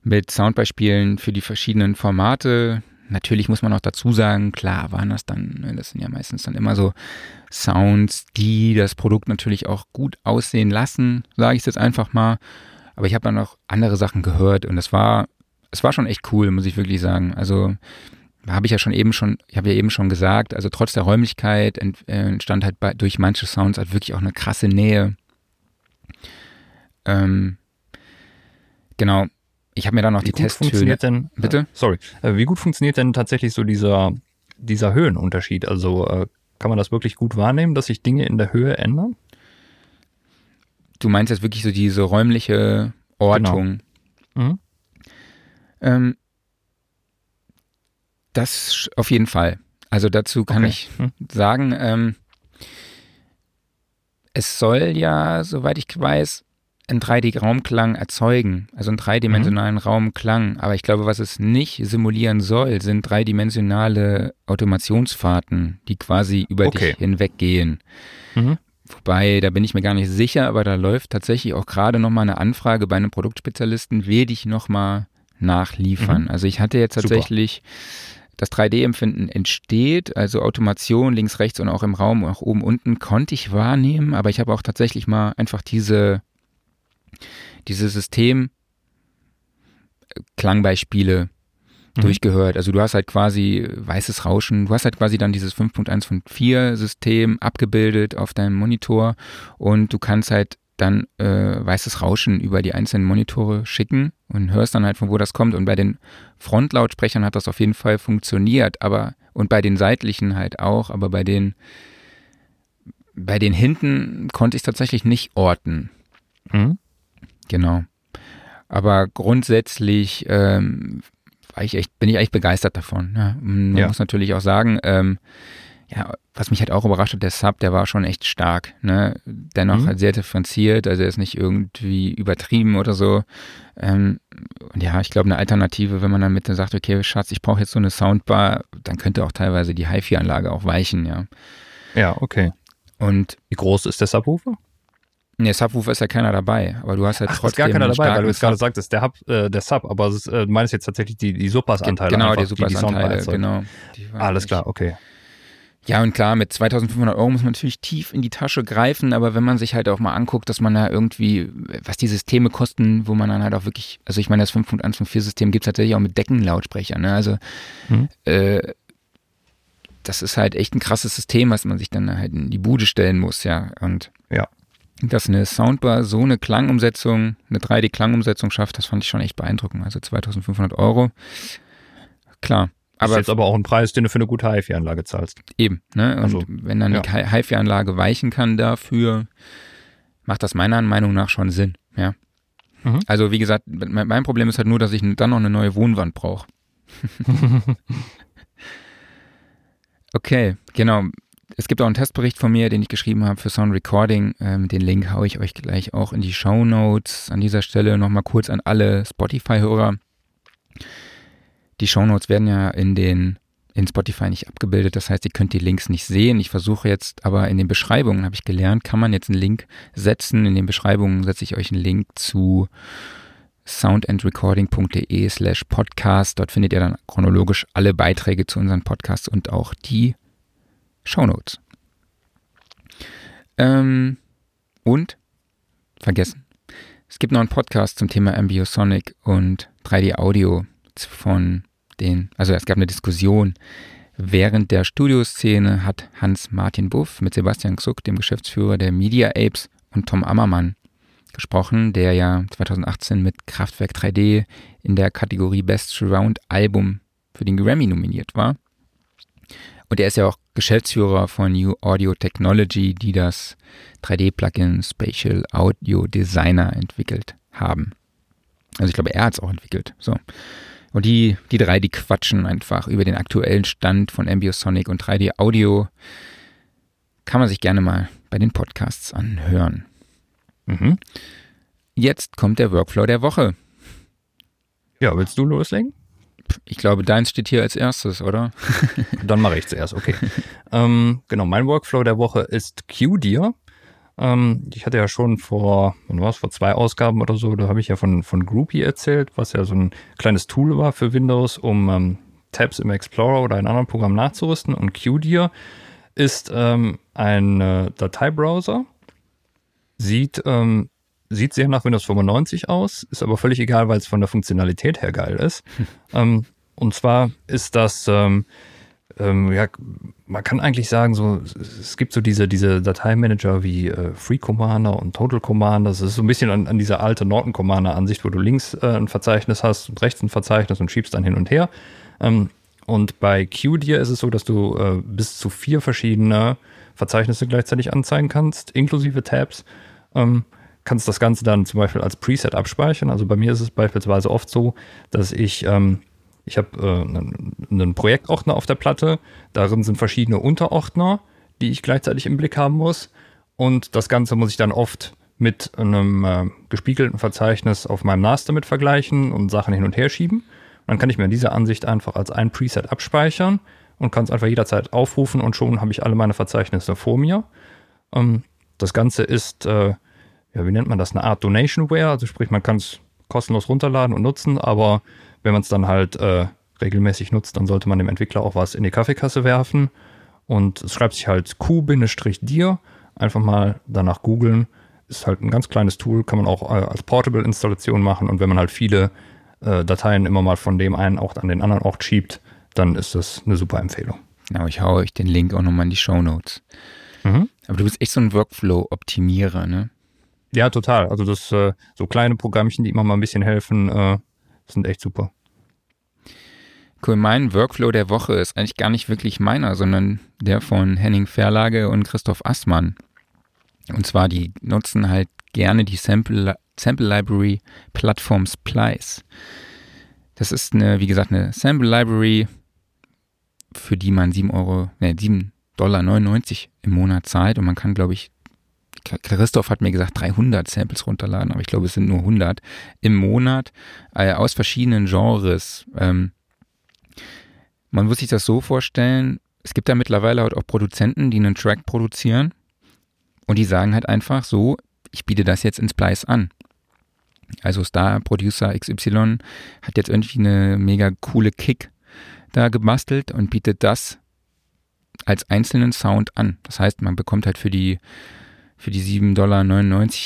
mit Soundbeispielen für die verschiedenen Formate. Natürlich muss man auch dazu sagen, klar waren das dann, das sind ja meistens dann immer so Sounds, die das Produkt natürlich auch gut aussehen lassen, sage ich es jetzt einfach mal. Aber ich habe dann auch andere Sachen gehört und es war, es war schon echt cool, muss ich wirklich sagen. Also habe ich ja schon eben schon, ich habe ja eben schon gesagt, also trotz der Räumlichkeit äh, entstand halt bei, durch manche Sounds halt wirklich auch eine krasse Nähe. Ähm, genau. Ich habe mir dann noch wie die Testtöne. Denn, Bitte? Äh, sorry. Äh, wie gut funktioniert denn tatsächlich so dieser, dieser Höhenunterschied? Also äh, kann man das wirklich gut wahrnehmen, dass sich Dinge in der Höhe ändern? Du meinst jetzt wirklich so diese räumliche Ortung? Genau. Mhm. Ähm, das auf jeden Fall. Also dazu kann okay. ich hm. sagen, ähm, es soll ja, soweit ich weiß, einen 3D-Raumklang erzeugen, also einen dreidimensionalen mhm. Raumklang. Aber ich glaube, was es nicht simulieren soll, sind dreidimensionale Automationsfahrten, die quasi über okay. dich hinweggehen. Mhm. Wobei, da bin ich mir gar nicht sicher, aber da läuft tatsächlich auch gerade nochmal eine Anfrage bei einem Produktspezialisten, will ich nochmal nachliefern. Mhm. Also ich hatte jetzt tatsächlich Super das 3D-Empfinden entsteht, also Automation links, rechts und auch im Raum, auch oben, unten, konnte ich wahrnehmen, aber ich habe auch tatsächlich mal einfach diese, diese System Klangbeispiele mhm. durchgehört. Also du hast halt quasi weißes Rauschen, du hast halt quasi dann dieses 5.1.4 System abgebildet auf deinem Monitor und du kannst halt dann äh, weißes Rauschen über die einzelnen Monitore schicken und hörst dann halt, von wo das kommt. Und bei den Frontlautsprechern hat das auf jeden Fall funktioniert, aber und bei den seitlichen halt auch, aber bei den bei den hinten konnte ich tatsächlich nicht orten. Mhm. Genau. Aber grundsätzlich ähm, ich echt, bin ich echt begeistert davon. Ja. Man ja. muss natürlich auch sagen, ähm, ja, was mich halt auch überrascht hat, der Sub, der war schon echt stark. Ne? Dennoch mhm. halt sehr differenziert, also er ist nicht irgendwie übertrieben oder so. Ähm, und ja, ich glaube, eine Alternative, wenn man dann mit sagt, okay, Schatz, ich brauche jetzt so eine Soundbar, dann könnte auch teilweise die HiFi-Anlage auch weichen, ja. Ja, okay. Und wie groß ist der Subwoofer? Nee, Subwoofer ist ja keiner dabei, aber du hast halt Ach, trotzdem. Ist gar keiner dabei, weil du jetzt gerade sagtest, der, Hub, äh, der Sub, aber es ist, äh, du meinst jetzt tatsächlich die, die Supers-Anteile. Genau, einfach, die Supers-Anteile, genau. Alles klar, okay. Ja, und klar, mit 2500 Euro muss man natürlich tief in die Tasche greifen, aber wenn man sich halt auch mal anguckt, dass man da irgendwie, was die Systeme kosten, wo man dann halt auch wirklich, also ich meine, das 5.1.4-System gibt es tatsächlich auch mit Deckenlautsprechern, ne? Also, mhm. äh, das ist halt echt ein krasses System, was man sich dann halt in die Bude stellen muss, ja. Und ja. dass eine Soundbar so eine Klangumsetzung, eine 3D-Klangumsetzung schafft, das fand ich schon echt beeindruckend. Also 2500 Euro. Klar, aber ist jetzt aber auch ein Preis, den du für eine gute HiFi-Anlage zahlst. Eben, ne? Und also, wenn dann ja. die HiFi-Anlage weichen kann dafür, macht das meiner Meinung nach schon Sinn, ja. Mhm. Also wie gesagt, mein Problem ist halt nur, dass ich dann noch eine neue Wohnwand brauche. okay, genau. Es gibt auch einen Testbericht von mir, den ich geschrieben habe für Sound Recording. Ähm, den Link haue ich euch gleich auch in die Show Notes. An dieser Stelle nochmal kurz an alle Spotify-Hörer. Die Shownotes werden ja in den in Spotify nicht abgebildet, das heißt, ihr könnt die Links nicht sehen. Ich versuche jetzt aber in den Beschreibungen, habe ich gelernt, kann man jetzt einen Link setzen. In den Beschreibungen setze ich euch einen Link zu soundandrecording.de slash podcast. Dort findet ihr dann chronologisch alle Beiträge zu unseren Podcasts und auch die Shownotes. Ähm, und, vergessen, es gibt noch einen Podcast zum Thema Ambiosonic und 3D Audio von den, also es gab eine Diskussion. Während der Studioszene hat Hans-Martin Buff mit Sebastian Xuck, dem Geschäftsführer der Media Apes, und Tom Ammermann gesprochen, der ja 2018 mit Kraftwerk 3D in der Kategorie Best Surround Album für den Grammy nominiert war. Und er ist ja auch Geschäftsführer von New Audio Technology, die das 3D-Plugin Spatial Audio Designer entwickelt haben. Also ich glaube, er hat es auch entwickelt. So. Und die, die drei, die quatschen einfach über den aktuellen Stand von Ambiosonic und 3D Audio. Kann man sich gerne mal bei den Podcasts anhören. Mhm. Jetzt kommt der Workflow der Woche. Ja, willst du loslegen? Ich glaube, deins steht hier als erstes, oder? Dann mache ich zuerst, okay. ähm, genau, mein Workflow der Woche ist QDear. Ähm, ich hatte ja schon vor, war vor zwei Ausgaben oder so, da habe ich ja von, von Groupie erzählt, was ja so ein kleines Tool war für Windows, um ähm, Tabs im Explorer oder in anderen Programmen nachzurüsten. Und QDear ist ähm, ein äh, Dateibrowser, sieht, ähm, sieht sehr nach Windows 95 aus, ist aber völlig egal, weil es von der Funktionalität her geil ist. ähm, und zwar ist das, ähm, ja, man kann eigentlich sagen, so, es gibt so diese, diese Dateimanager wie äh, Free Commander und Total Commander. Das ist so ein bisschen an, an dieser alte Norton Commander Ansicht, wo du links äh, ein Verzeichnis hast und rechts ein Verzeichnis und schiebst dann hin und her. Ähm, und bei QDIR ist es so, dass du äh, bis zu vier verschiedene Verzeichnisse gleichzeitig anzeigen kannst, inklusive Tabs. Ähm, kannst das Ganze dann zum Beispiel als Preset abspeichern. Also bei mir ist es beispielsweise oft so, dass ich, ähm, ich habe äh, einen, Projektordner auf der Platte, darin sind verschiedene Unterordner, die ich gleichzeitig im Blick haben muss. Und das Ganze muss ich dann oft mit einem äh, gespiegelten Verzeichnis auf meinem NAS damit vergleichen und Sachen hin und her schieben. Und dann kann ich mir diese Ansicht einfach als ein Preset abspeichern und kann es einfach jederzeit aufrufen und schon habe ich alle meine Verzeichnisse vor mir. Ähm, das Ganze ist äh, ja, wie nennt man das, eine Art Donationware. Also sprich, man kann es kostenlos runterladen und nutzen, aber wenn man es dann halt äh, regelmäßig nutzt, dann sollte man dem Entwickler auch was in die Kaffeekasse werfen. Und es schreibt sich halt Q-dir. Einfach mal danach googeln. Ist halt ein ganz kleines Tool, kann man auch äh, als Portable-Installation machen. Und wenn man halt viele äh, Dateien immer mal von dem einen Ort an den anderen Ort schiebt, dann ist das eine super Empfehlung. Genau, ich haue euch den Link auch nochmal in die Show Notes. Mhm. Aber du bist echt so ein Workflow-Optimierer, ne? Ja, total. Also das äh, so kleine Programmchen, die immer mal ein bisschen helfen, äh, sind echt super. Cool, mein Workflow der Woche ist eigentlich gar nicht wirklich meiner, sondern der von Henning Verlage und Christoph Assmann. Und zwar, die nutzen halt gerne die Sample, Sample Library Plattform Splice. Das ist eine, wie gesagt, eine Sample Library, für die man 7 Euro, ne, 7 Dollar 99 im Monat zahlt und man kann, glaube ich, Christoph hat mir gesagt, 300 Samples runterladen, aber ich glaube, es sind nur 100 im Monat äh, aus verschiedenen Genres. Ähm, man muss sich das so vorstellen, es gibt da mittlerweile halt auch Produzenten, die einen Track produzieren und die sagen halt einfach so, ich biete das jetzt in Splice an. Also Star Producer XY hat jetzt irgendwie eine mega coole Kick da gebastelt und bietet das als einzelnen Sound an. Das heißt, man bekommt halt für die für die 7,99 Dollar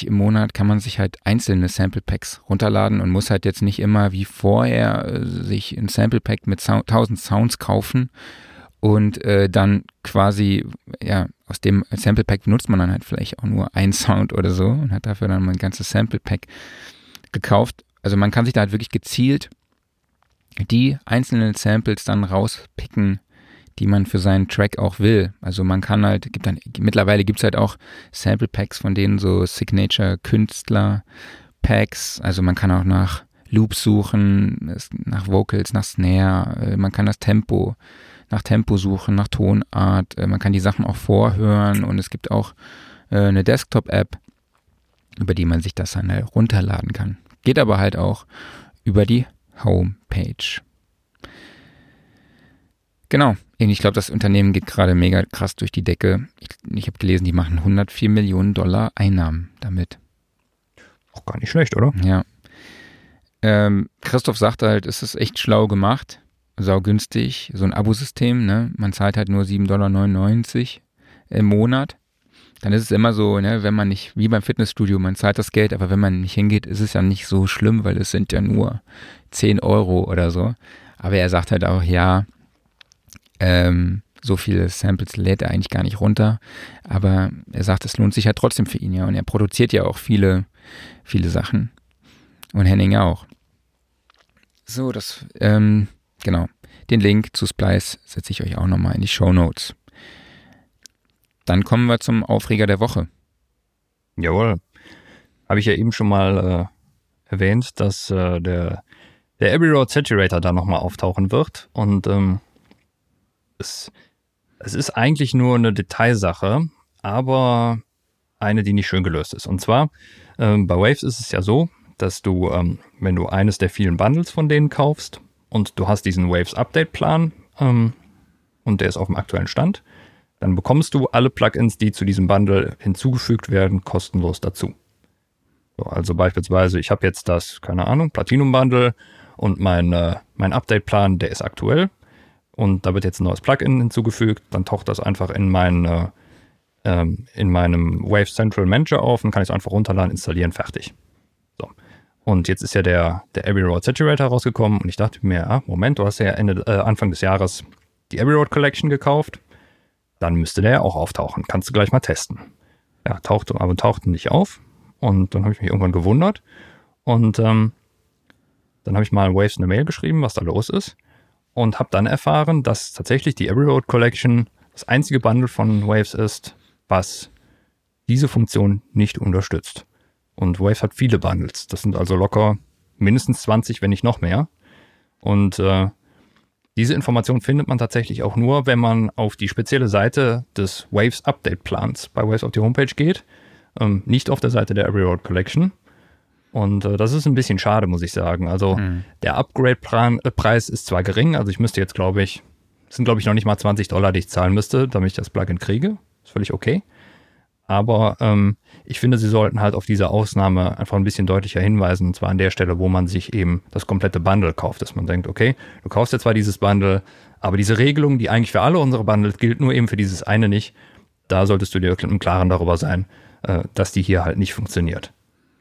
im Monat kann man sich halt einzelne Sample Packs runterladen und muss halt jetzt nicht immer wie vorher äh, sich ein Sample Pack mit 1000 Sounds kaufen und äh, dann quasi, ja, aus dem Sample Pack benutzt man dann halt vielleicht auch nur ein Sound oder so und hat dafür dann mal ein ganzes Sample Pack gekauft. Also man kann sich da halt wirklich gezielt die einzelnen Samples dann rauspicken, die man für seinen Track auch will. Also man kann halt, gibt dann, mittlerweile gibt es halt auch Sample Packs von denen so Signature Künstler Packs. Also man kann auch nach Loops suchen, nach Vocals, nach Snare, äh, man kann das Tempo, nach Tempo suchen, nach Tonart, äh, man kann die Sachen auch vorhören und es gibt auch äh, eine Desktop-App, über die man sich das dann halt runterladen kann. Geht aber halt auch über die Homepage. Genau. Ich glaube, das Unternehmen geht gerade mega krass durch die Decke. Ich, ich habe gelesen, die machen 104 Millionen Dollar Einnahmen damit. Auch gar nicht schlecht, oder? Ja. Ähm, Christoph sagt halt, es ist echt schlau gemacht, saugünstig, so ein Abosystem, ne? Man zahlt halt nur 7,99 Dollar im Monat. Dann ist es immer so, ne, wenn man nicht, wie beim Fitnessstudio, man zahlt das Geld, aber wenn man nicht hingeht, ist es ja nicht so schlimm, weil es sind ja nur 10 Euro oder so. Aber er sagt halt auch, ja, ähm, so viele Samples lädt er eigentlich gar nicht runter. Aber er sagt, es lohnt sich ja trotzdem für ihn, ja. Und er produziert ja auch viele, viele Sachen. Und Henning auch. So, das, ähm, genau. Den Link zu Splice setze ich euch auch nochmal in die Show Notes. Dann kommen wir zum Aufreger der Woche. Jawohl. Habe ich ja eben schon mal äh, erwähnt, dass äh, der, der Abbey Road Saturator da nochmal auftauchen wird. Und ähm, es, es ist eigentlich nur eine Detailsache, aber eine, die nicht schön gelöst ist. Und zwar, ähm, bei Waves ist es ja so, dass du, ähm, wenn du eines der vielen Bundles von denen kaufst und du hast diesen Waves Update Plan ähm, und der ist auf dem aktuellen Stand, dann bekommst du alle Plugins, die zu diesem Bundle hinzugefügt werden, kostenlos dazu. So, also beispielsweise, ich habe jetzt das, keine Ahnung, Platinum Bundle und mein, äh, mein Update-Plan, der ist aktuell und da wird jetzt ein neues Plugin hinzugefügt, dann taucht das einfach in, mein, äh, ähm, in meinem Wave Central Manager auf und kann ich es einfach runterladen, installieren, fertig. So. Und jetzt ist ja der, der Abbey Road Saturator rausgekommen und ich dachte mir, ah, Moment, du hast ja Ende, äh, Anfang des Jahres die Abbey Road Collection gekauft, dann müsste der ja auch auftauchen. Kannst du gleich mal testen. Ja, tauchte, aber tauchte nicht auf. Und dann habe ich mich irgendwann gewundert. Und ähm, dann habe ich mal Waves eine Mail geschrieben, was da los ist. Und habe dann erfahren, dass tatsächlich die Every Road Collection das einzige Bundle von Waves ist, was diese Funktion nicht unterstützt. Und Waves hat viele Bundles. Das sind also locker mindestens 20, wenn nicht noch mehr. Und äh, diese Information findet man tatsächlich auch nur, wenn man auf die spezielle Seite des Waves Update Plans bei Waves auf die Homepage geht, ähm, nicht auf der Seite der Every Road Collection. Und äh, das ist ein bisschen schade, muss ich sagen. Also mhm. der Upgrade-Preis ist zwar gering, also ich müsste jetzt, glaube ich, es sind, glaube ich, noch nicht mal 20 Dollar, die ich zahlen müsste, damit ich das Plugin kriege. Ist völlig okay. Aber ähm, ich finde, sie sollten halt auf diese Ausnahme einfach ein bisschen deutlicher hinweisen, und zwar an der Stelle, wo man sich eben das komplette Bundle kauft, dass man denkt, okay, du kaufst ja zwar dieses Bundle, aber diese Regelung, die eigentlich für alle unsere Bundles gilt, nur eben für dieses eine nicht, da solltest du dir im Klaren darüber sein, äh, dass die hier halt nicht funktioniert.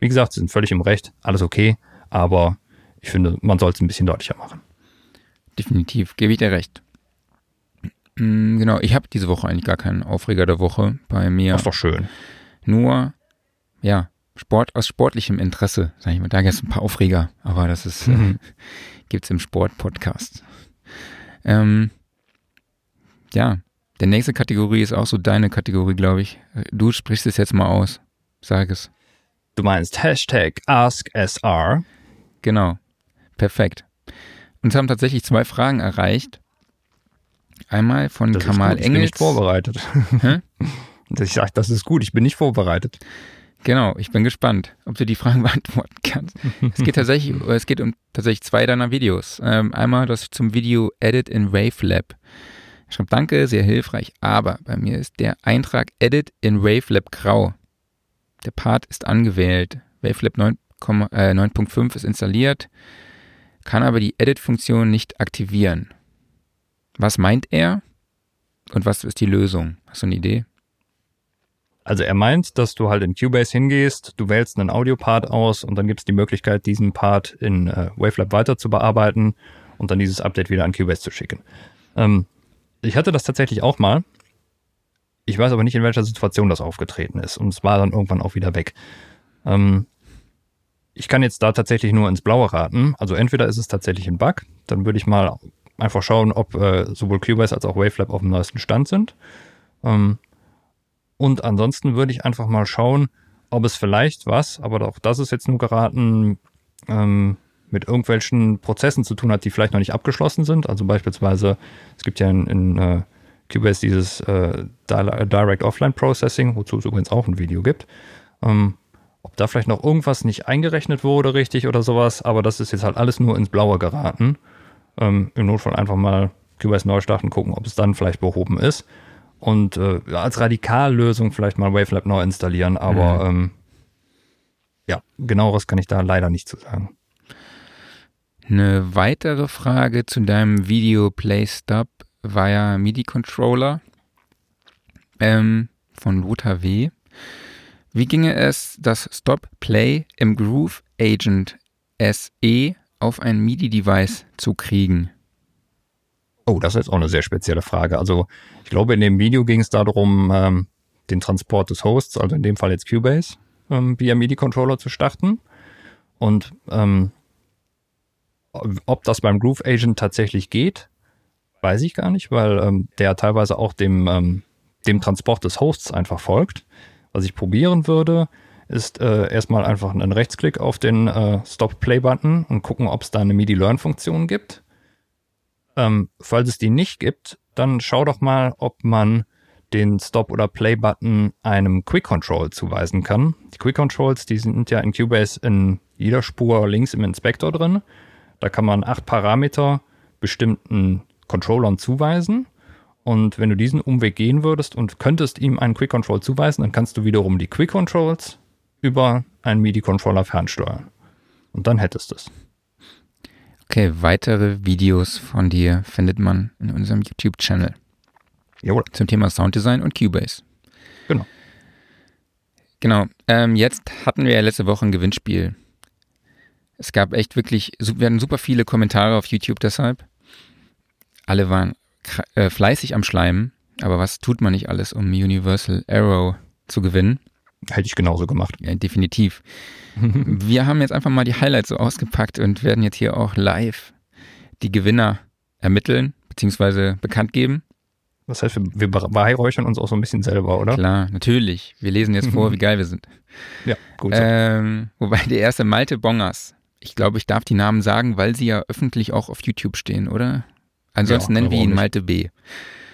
Wie gesagt, sie sind völlig im Recht, alles okay, aber ich finde, man soll es ein bisschen deutlicher machen. Definitiv, gebe ich dir recht. Mm, genau, ich habe diese Woche eigentlich gar keinen Aufreger der Woche bei mir. Das ist doch schön. Nur, ja, Sport aus sportlichem Interesse, sage ich mal. Da gibt es ein paar Aufreger, aber das ist, mhm. äh, gibt es im Sport-Podcast. Ähm, ja, der nächste Kategorie ist auch so deine Kategorie, glaube ich. Du sprichst es jetzt mal aus. Sag es. Du meinst Hashtag AskSR. Genau. Perfekt. Uns haben tatsächlich zwei Fragen erreicht. Einmal von das Kamal Engels. Ich bin nicht vorbereitet. ich sage, das ist gut, ich bin nicht vorbereitet. Genau, ich bin gespannt, ob du die Fragen beantworten kannst. es geht tatsächlich, es geht um tatsächlich zwei deiner Videos. Ähm, einmal das zum Video Edit in Wavelab. Ich schreibe Danke, sehr hilfreich, aber bei mir ist der Eintrag Edit in Wavelab grau. Der Part ist angewählt. Wavelab 9.5 äh, ist installiert, kann aber die Edit-Funktion nicht aktivieren. Was meint er und was ist die Lösung? Hast du eine Idee? Also er meint, dass du halt in Cubase hingehst, du wählst einen Audio-Part aus und dann gibt es die Möglichkeit, diesen Part in äh, Wavelab weiter zu bearbeiten und dann dieses Update wieder an Cubase zu schicken. Ähm, ich hatte das tatsächlich auch mal. Ich weiß aber nicht, in welcher Situation das aufgetreten ist und es war dann irgendwann auch wieder weg. Ähm, ich kann jetzt da tatsächlich nur ins Blaue raten. Also entweder ist es tatsächlich ein Bug, dann würde ich mal einfach schauen, ob äh, sowohl Cubase als auch Wavelab auf dem neuesten Stand sind. Ähm, und ansonsten würde ich einfach mal schauen, ob es vielleicht was, aber auch das ist jetzt nur geraten, ähm, mit irgendwelchen Prozessen zu tun hat, die vielleicht noch nicht abgeschlossen sind. Also beispielsweise, es gibt ja in, in äh, Cubase dieses äh, Direct Offline Processing, wozu es übrigens auch ein Video gibt. Ähm, ob da vielleicht noch irgendwas nicht eingerechnet wurde, richtig oder sowas, aber das ist jetzt halt alles nur ins Blaue geraten ähm, im Notfall einfach mal Cubase neu starten, gucken, ob es dann vielleicht behoben ist. Und äh, als Radikallösung vielleicht mal Wavelab neu installieren, aber mhm. ähm, ja, genaueres kann ich da leider nicht zu sagen. Eine weitere Frage zu deinem Video Play Stop via MIDI-Controller ähm, von Lothar W. Wie ginge es, das Stop Play im Groove Agent SE auf ein MIDI-Device zu kriegen? Oh, das ist jetzt auch eine sehr spezielle Frage. Also ich glaube, in dem Video ging es darum, ähm, den Transport des Hosts, also in dem Fall jetzt Cubase, ähm, via MIDI-Controller zu starten. Und ähm, ob das beim Groove Agent tatsächlich geht, weiß ich gar nicht, weil ähm, der teilweise auch dem, ähm, dem Transport des Hosts einfach folgt. Was ich probieren würde, ist äh, erstmal einfach einen Rechtsklick auf den äh, Stop-Play-Button und gucken, ob es da eine MIDI-Learn-Funktion gibt. Ähm, falls es die nicht gibt, dann schau doch mal, ob man den Stop- oder Play-Button einem Quick-Control zuweisen kann. Die Quick-Controls, die sind ja in Cubase in jeder Spur links im Inspektor drin. Da kann man acht Parameter bestimmten Controllern zuweisen. Und wenn du diesen Umweg gehen würdest und könntest ihm einen Quick Control zuweisen, dann kannst du wiederum die Quick Controls über einen MIDI-Controller fernsteuern. Und dann hättest du es. Okay, weitere Videos von dir findet man in unserem YouTube-Channel. Jawohl. Zum Thema Sounddesign und Cubase. Genau. Genau. Ähm, jetzt hatten wir ja letzte Woche ein Gewinnspiel. Es gab echt wirklich, wir hatten super viele Kommentare auf YouTube deshalb. Alle waren äh, fleißig am Schleimen, aber was tut man nicht alles, um Universal Arrow zu gewinnen? Hätte ich genauso gemacht. Ja, definitiv. wir haben jetzt einfach mal die Highlights so ausgepackt und werden jetzt hier auch live die Gewinner ermitteln bzw. bekannt geben. Das heißt, wir, wir beweihräuchern uns auch so ein bisschen selber, oder? Klar, natürlich. Wir lesen jetzt vor, wie geil wir sind. Ja, gut. So. Ähm, wobei der erste Malte Bongers, ich glaube, ich darf die Namen sagen, weil sie ja öffentlich auch auf YouTube stehen, oder? Ansonsten ja, nennen wir ihn Malte B.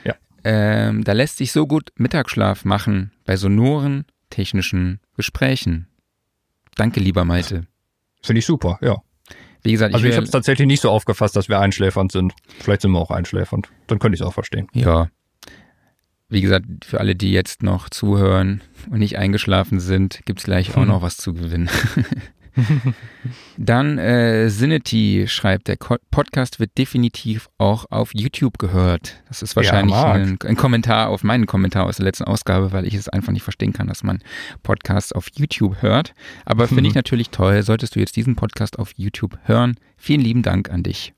Ja. Ähm, da lässt sich so gut Mittagsschlaf machen bei sonoren technischen Gesprächen. Danke, lieber Malte. Finde ich super, ja. Wie gesagt, also ich, ich habe es tatsächlich nicht so aufgefasst, dass wir einschläfernd sind. Vielleicht sind wir auch einschläfernd. Dann könnte ich es auch verstehen. Ja, wie gesagt, für alle, die jetzt noch zuhören und nicht eingeschlafen sind, gibt es gleich auch noch was zu gewinnen. Dann äh, Sinity schreibt, der Podcast wird definitiv auch auf YouTube gehört. Das ist wahrscheinlich ja, ein, ein, Kommentar auf meinen Kommentar aus der letzten Ausgabe, weil ich es einfach nicht verstehen kann, dass man Podcasts auf YouTube hört. Aber finde ich natürlich toll, solltest du jetzt diesen Podcast auf YouTube hören. Vielen lieben Dank an dich.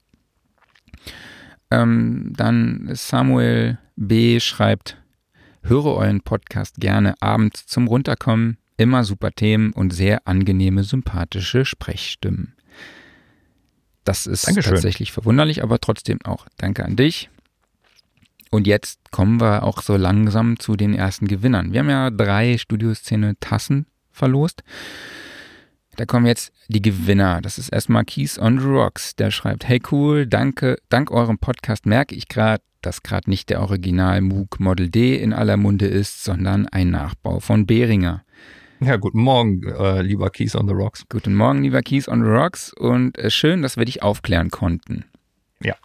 Ähm, dann Samuel B. schreibt, höre euren Podcast gerne abends zum Runterkommen. Immer super Themen und sehr angenehme, sympathische Sprechstimmen. Das ist Dankeschön. tatsächlich verwunderlich, aber trotzdem auch danke an dich. Und jetzt kommen wir auch so langsam zu den ersten Gewinnern. Wir haben ja drei Studioszene-Tassen verlost. Da kommen jetzt die Gewinner. Das ist erstmal Keys on the Rocks. Der schreibt, hey cool, danke, dank eurem Podcast merke ich gerade, dass gerade nicht der Original Moog Model D in aller Munde ist, sondern ein Nachbau von Behringer. Ja, guten Morgen, äh, lieber Keys on the Rocks. Guten Morgen, lieber Keys on the Rocks und äh, schön, dass wir dich aufklären konnten. Ja.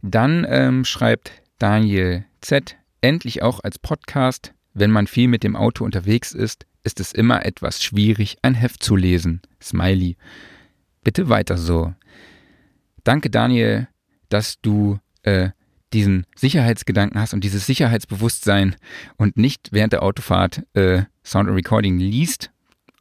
Dann ähm, schreibt Daniel Z. Endlich auch als Podcast. Wenn man viel mit dem Auto unterwegs ist, ist es immer etwas schwierig, ein Heft zu lesen. Smiley. Bitte weiter so. Danke, Daniel, dass du äh, diesen Sicherheitsgedanken hast und dieses Sicherheitsbewusstsein und nicht während der Autofahrt äh, Sound und Recording liest.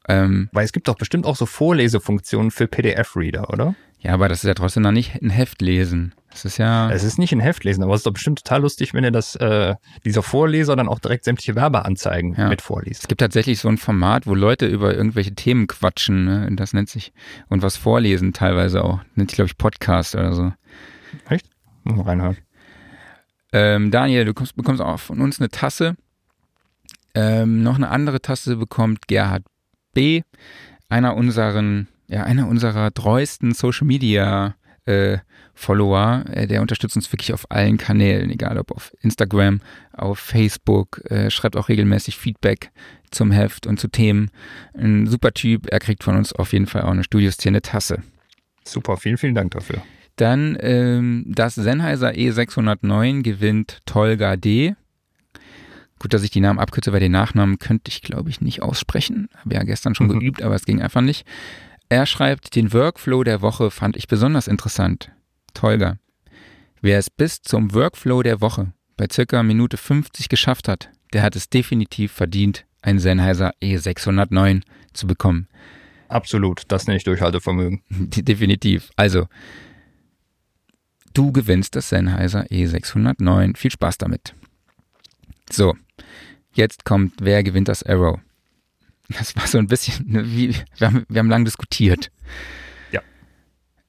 Ähm, Weil es gibt doch bestimmt auch so Vorlesefunktionen für PDF-Reader, oder? Ja, aber das ist ja trotzdem noch nicht ein Heft lesen. Das ist ja. Es ist nicht ein Heft lesen, aber es ist doch bestimmt total lustig, wenn er das, äh, dieser Vorleser dann auch direkt sämtliche Werbeanzeigen ja. mit vorliest. Es gibt tatsächlich so ein Format, wo Leute über irgendwelche Themen quatschen, ne? Und das nennt sich, und was vorlesen teilweise auch. Nennt sich, glaube ich, Podcast oder so. Echt? Muss mal reinhören. Ähm, Daniel, du kommst, bekommst auch von uns eine Tasse. Ähm, noch eine andere Tasse bekommt Gerhard B., einer unseren, ja, einer unserer treuesten Social Media äh, Follower, äh, der unterstützt uns wirklich auf allen Kanälen, egal ob auf Instagram, auf Facebook, äh, schreibt auch regelmäßig Feedback zum Heft und zu Themen. Ein super Typ, er kriegt von uns auf jeden Fall auch eine Studioszene Tasse. Super, vielen, vielen Dank dafür. Dann ähm, das Sennheiser E609 gewinnt Tolga D. Gut, dass ich die Namen abkürze, weil den Nachnamen könnte ich, glaube ich, nicht aussprechen. Habe ja gestern schon mhm. geübt, aber es ging einfach nicht. Er schreibt, den Workflow der Woche fand ich besonders interessant. Tolga. Wer es bis zum Workflow der Woche bei circa Minute 50 geschafft hat, der hat es definitiv verdient, ein Sennheiser E609 zu bekommen. Absolut, das nenne ich Durchhaltevermögen. Definitiv. Also, Du gewinnst das Sennheiser E609. Viel Spaß damit. So, jetzt kommt, wer gewinnt das Arrow? Das war so ein bisschen, ne, wie, wir haben, wir haben lang diskutiert. Ja.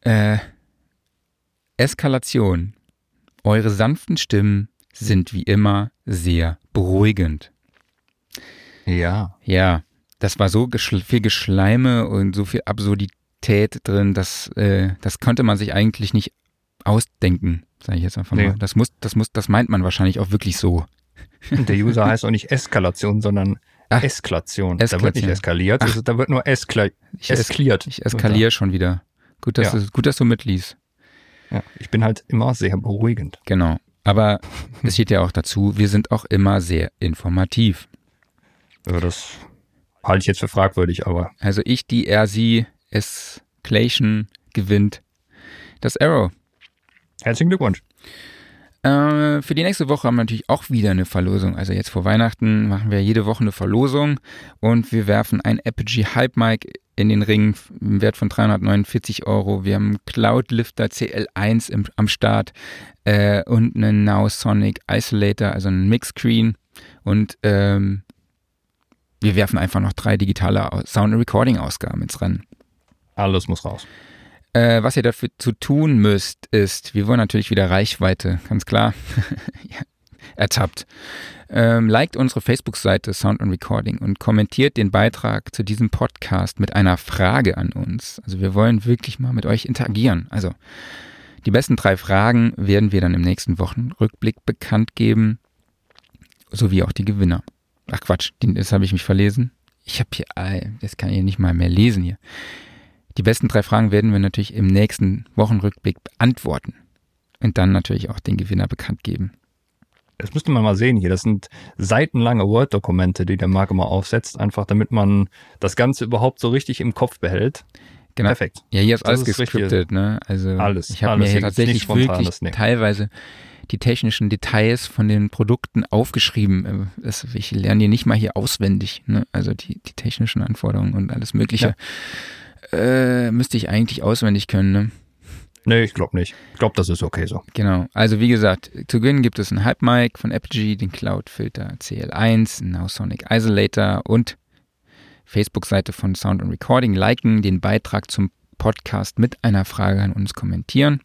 Äh, Eskalation. Eure sanften Stimmen sind wie immer sehr beruhigend. Ja. Ja, das war so geschl viel Geschleime und so viel Absurdität drin, dass äh, das konnte man sich eigentlich nicht ausdenken, sage ich jetzt einfach nee. mal. Das muss, das muss, das meint man wahrscheinlich auch wirklich so. Der User heißt auch nicht Eskalation, sondern Ach, Eskalation. Eskalation. Da wird nicht eskaliert, also da wird nur eskla ich eskaliert. Ich eskaliere schon wieder Gut, dass, Ja. du, gut, dass du mitliest. Ja, ich bin halt immer sehr beruhigend. Genau. Aber es steht ja auch dazu, wir sind auch immer sehr informativ. Also das halte ich jetzt für fragwürdig, aber Also ich, die er, sie, Escalation gewinnt das Arrow. herzlichen Glückwunsch. Äh, für die nächste Woche haben wir natürlich auch wieder eine Verlosung. Also jetzt vor Weihnachten machen wir jede Woche eine Verlosung und wir werfen ein Apogee Hype Mic in den Ring im Wert von 349 Euro. Wir haben Cloud Lifter CL1 im, am Start äh, und einen Now Sonic Isolator, also einen Mix-Screen und ähm, wir werfen einfach noch drei digitale Sound- und Recording-Ausgaben ins Rennen. Alles muss raus. Äh, was ihr dafür zu tun müsst, ist, wir wollen natürlich wieder Reichweite, ganz klar. ja, ertappt. Ähm, liked unsere Facebook-Seite Sound and Recording und kommentiert den Beitrag zu diesem Podcast mit einer Frage an uns. Also wir wollen wirklich mal mit euch interagieren. Also die besten drei Fragen werden wir dann im nächsten Wochenrückblick bekannt geben, sowie auch die Gewinner. Ach Quatsch, das habe ich mich verlesen. Ich habe hier, das kann ich nicht mal mehr lesen hier. Die besten drei Fragen werden wir natürlich im nächsten Wochenrückblick beantworten. Und dann natürlich auch den Gewinner bekannt geben. Das müsste man mal sehen hier. Das sind seitenlange Word-Dokumente, die der Marc immer aufsetzt, einfach damit man das Ganze überhaupt so richtig im Kopf behält. Genau. Perfekt. Ja, hier ist Das alles ist gescriptet, ne? Also Alles, ich habe mir hier tatsächlich wirklich teilweise die technischen Details von den Produkten aufgeschrieben. Äh, Das, ich lerne die nicht mal hier auswendig, ne? Also die, die technischen Anforderungen und alles Mögliche. Äh, müsste ich eigentlich auswendig können, ne? Nee, ich glaube nicht. Ich glaube, das ist okay so. Genau. Also wie gesagt, zu gewinnen gibt es einen Hype Mic von Apogee, den Cloud Filter CL1, einen Now Sonic Isolator und Facebook-Seite von Sound and Recording liken, den Beitrag zum Podcast mit einer Frage an uns kommentieren.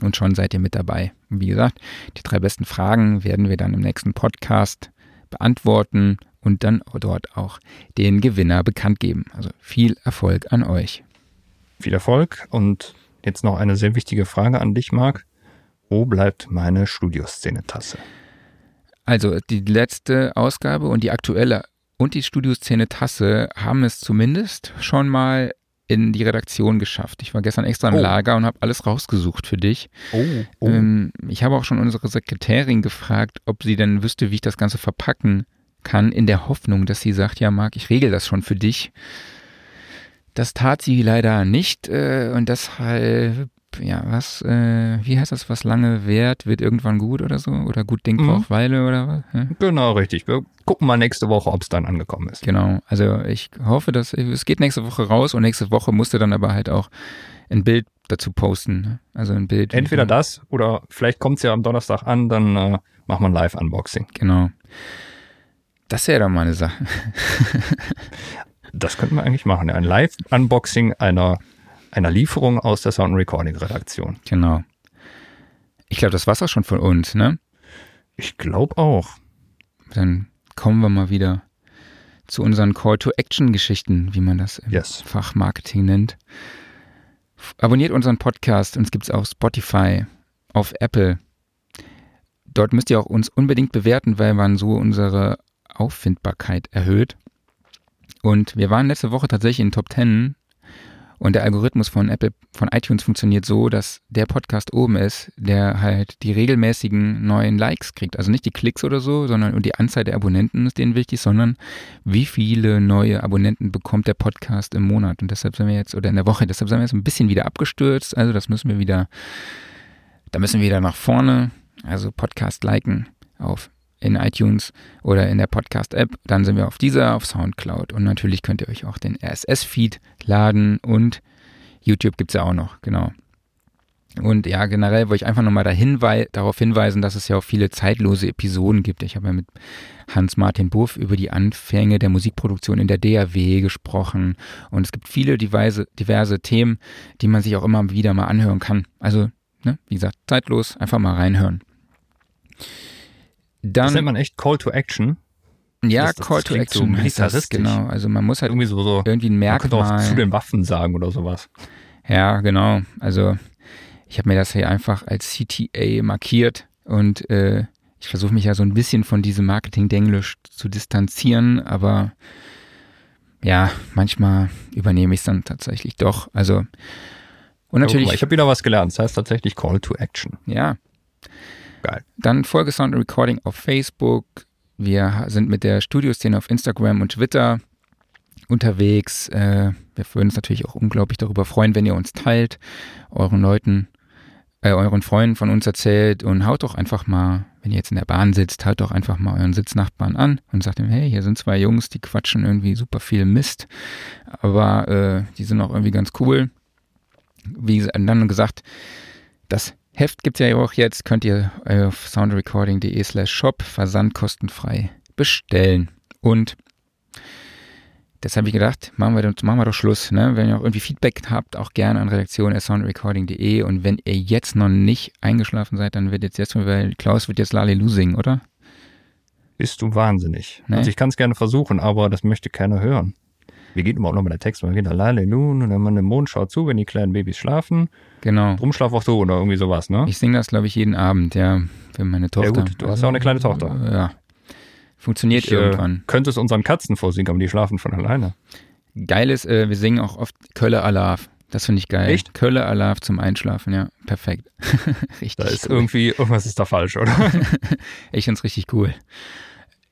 Und schon seid ihr mit dabei. Wie gesagt, die drei besten Fragen werden wir dann im nächsten Podcast beantworten und dann dort auch den Gewinner bekannt geben. Also viel Erfolg an euch. Viel Erfolg und jetzt noch eine sehr wichtige Frage an dich, Marc. Wo bleibt meine Studioszene-Tasse? Also die letzte Ausgabe und die aktuelle und die Studioszene Tasse haben es zumindest schon mal in die Redaktion geschafft. Ich war gestern extra im Oh. Lager und habe alles rausgesucht für dich. Oh, Ähm, ich habe auch schon unsere Sekretärin gefragt, ob sie denn wüsste, wie ich das Ganze verpacken kann, in der Hoffnung, dass sie sagt, ja Marc, ich regel das schon für dich. Das tat sie leider nicht äh, und deshalb, ja, was, äh, wie heißt das, was lange währt, wird irgendwann gut oder so? Oder gut Ding Mhm. braucht Weile oder was? Ja? genau richtig. Wir gucken mal nächste Woche, ob es dann angekommen ist. Genau, also ich hoffe, dass es geht nächste Woche raus und nächste Woche musst du dann aber halt auch ein Bild dazu posten. ne? Also ein Bild. Entweder das oder vielleicht kommt es ja am Donnerstag an, dann äh, machen wir ein Live-Unboxing. Genau. Das wäre doch mal eine Sache. Das könnten wir eigentlich machen. Ein Live-Unboxing einer, einer Lieferung aus der Sound Recording Redaktion. Genau. Ich glaube, das war's auch schon von uns, ne? Ich glaube auch. Dann kommen wir mal wieder zu unseren Call-to-Action-Geschichten, wie man das im Yes. Fachmarketing nennt. Abonniert unseren Podcast, uns gibt's auf Spotify, auf Apple. Dort müsst ihr auch uns unbedingt bewerten, weil man so unsere Auffindbarkeit erhöht. Und wir waren letzte Woche tatsächlich in den Top 10 und der Algorithmus von Apple, von iTunes funktioniert so, dass der Podcast oben ist, der halt die regelmäßigen neuen Likes kriegt. Also nicht die Klicks oder so, sondern und die Anzahl der Abonnenten ist denen wichtig, sondern wie viele neue Abonnenten bekommt der Podcast im Monat. Und deshalb sind wir jetzt, oder in der Woche, deshalb sind wir jetzt ein bisschen wieder abgestürzt. Also das müssen wir wieder, da müssen wir wieder nach vorne. Also Podcast liken auf in iTunes oder in der Podcast-App. Dann sind wir auf dieser, auf Soundcloud. Und natürlich könnt ihr euch auch den RSS-Feed laden und YouTube gibt es ja auch noch, genau. Und ja, generell wollte ich einfach nochmal da hinwei darauf hinweisen, dass es ja auch viele zeitlose Episoden gibt. Ich habe ja mit Hans-Martin Buff über die Anfänge der Musikproduktion in der DAW gesprochen. Und es gibt viele diverse, diverse Themen, die man sich auch immer wieder mal anhören kann. Also, ne, wie gesagt, zeitlos, einfach mal reinhören. Das nennt Dann, man echt Call to Action. ja, das- das Call to klingt so Action heißt das, genau. Also man muss halt Irgendwie so, so irgendwie ein man könnte auch Merkmal. zu den Waffen sagen oder sowas. Ja, genau. Also ich habe mir das hier einfach als CTA markiert und äh, ich versuche mich ja so ein bisschen von diesem Marketing-Denglisch zu distanzieren, aber ja, manchmal übernehme ich es dann tatsächlich doch. Also Und natürlich. ich habe wieder was gelernt. Das heißt tatsächlich Call to Action. Ja. Geil. Dann Folge Sound Recording auf Facebook. Wir sind mit der Studioszene auf Instagram und Twitter unterwegs. Äh, wir würden uns natürlich auch unglaublich darüber freuen, wenn ihr uns teilt, euren Leuten, äh, euren Freunden von uns erzählt und haut doch einfach mal, wenn ihr jetzt in der Bahn sitzt, haut doch einfach mal euren Sitznachbarn an und sagt ihm, hey, hier sind zwei Jungs, die quatschen irgendwie super viel Mist, aber äh, die sind auch irgendwie ganz cool. Wie dann gesagt, das Heft gibt es ja auch jetzt, könnt ihr auf soundrecording.de slash shop versandkostenfrei bestellen. Und Jetzt habe ich gedacht, machen wir, machen wir doch Schluss. Ne? Wenn ihr auch irgendwie Feedback habt, auch gerne an redaktion.soundrecording.de. Und wenn ihr jetzt noch nicht eingeschlafen seid, dann wird jetzt jetzt, weil Klaus wird jetzt Lalelu singen, oder? Bist du wahnsinnig. Nee. Also ich kann es gerne versuchen, aber das möchte keiner hören. Wie geht überhaupt nochmal der Text? Man geht da Lalelu und dann man den Mond schaut zu, wenn die kleinen Babys schlafen. Genau. Drum schlaf auch du oder irgendwie sowas, ne? Ich singe das, glaube ich, jeden Abend, ja, für meine Tochter. Ja gut, du hast ja auch eine kleine Tochter. Ja. Funktioniert Ich äh, irgendwann. könnte es unseren Katzen vorsingen, aber die schlafen von alleine. Geil ist, äh, wir singen auch oft Kölle Alarv. Das finde ich geil. Echt? Kölle Alarv zum Einschlafen, ja. Perfekt. richtig Da ist cool. irgendwie, irgendwas ist da falsch, oder? Ich finde es richtig cool.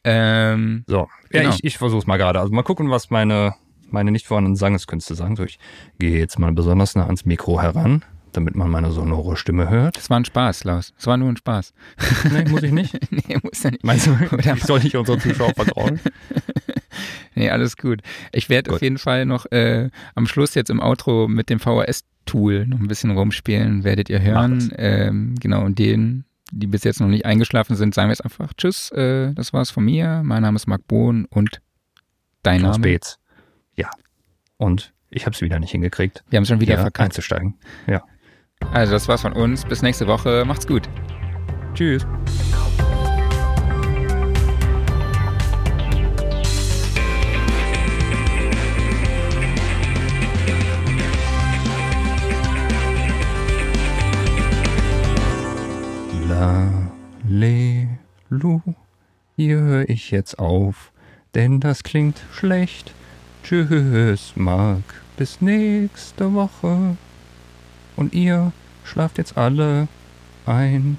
Ähm, So, ja, Genau. ich, ich versuche es mal gerade. Also mal gucken, was meine, meine nicht vorhandenen Sangeskünste sagen. So, ich gehe jetzt mal besonders nah ans Mikro heran, damit man meine sonore Stimme hört. das war ein Spaß, Klaus. Das war nur ein Spaß. Nee, muss ich nicht. nee, muss ja nicht. Meinst du, ich soll nicht unsere Zuschauer vertrauen? Nee, alles gut. Ich werde auf jeden Fall noch äh, am Schluss jetzt im Outro mit dem VHS-Tool noch ein bisschen rumspielen, werdet ihr hören. Ähm, genau, und denen, die bis jetzt noch nicht eingeschlafen sind, sagen wir jetzt einfach Tschüss, äh, das war's von mir. Mein Name ist Marc Bohn und dein Klaus Name. Beetz. Ja. Und ich habe es wieder nicht hingekriegt, Wir haben schon wieder verkackt. einzusteigen. Also das war's von uns. Bis nächste Woche. Macht's gut. Tschüss. La, le, lu, hier höre ich jetzt auf, denn das klingt schlecht. Tschüss, Marc, bis nächste Woche. Und ihr schlaft jetzt alle ein.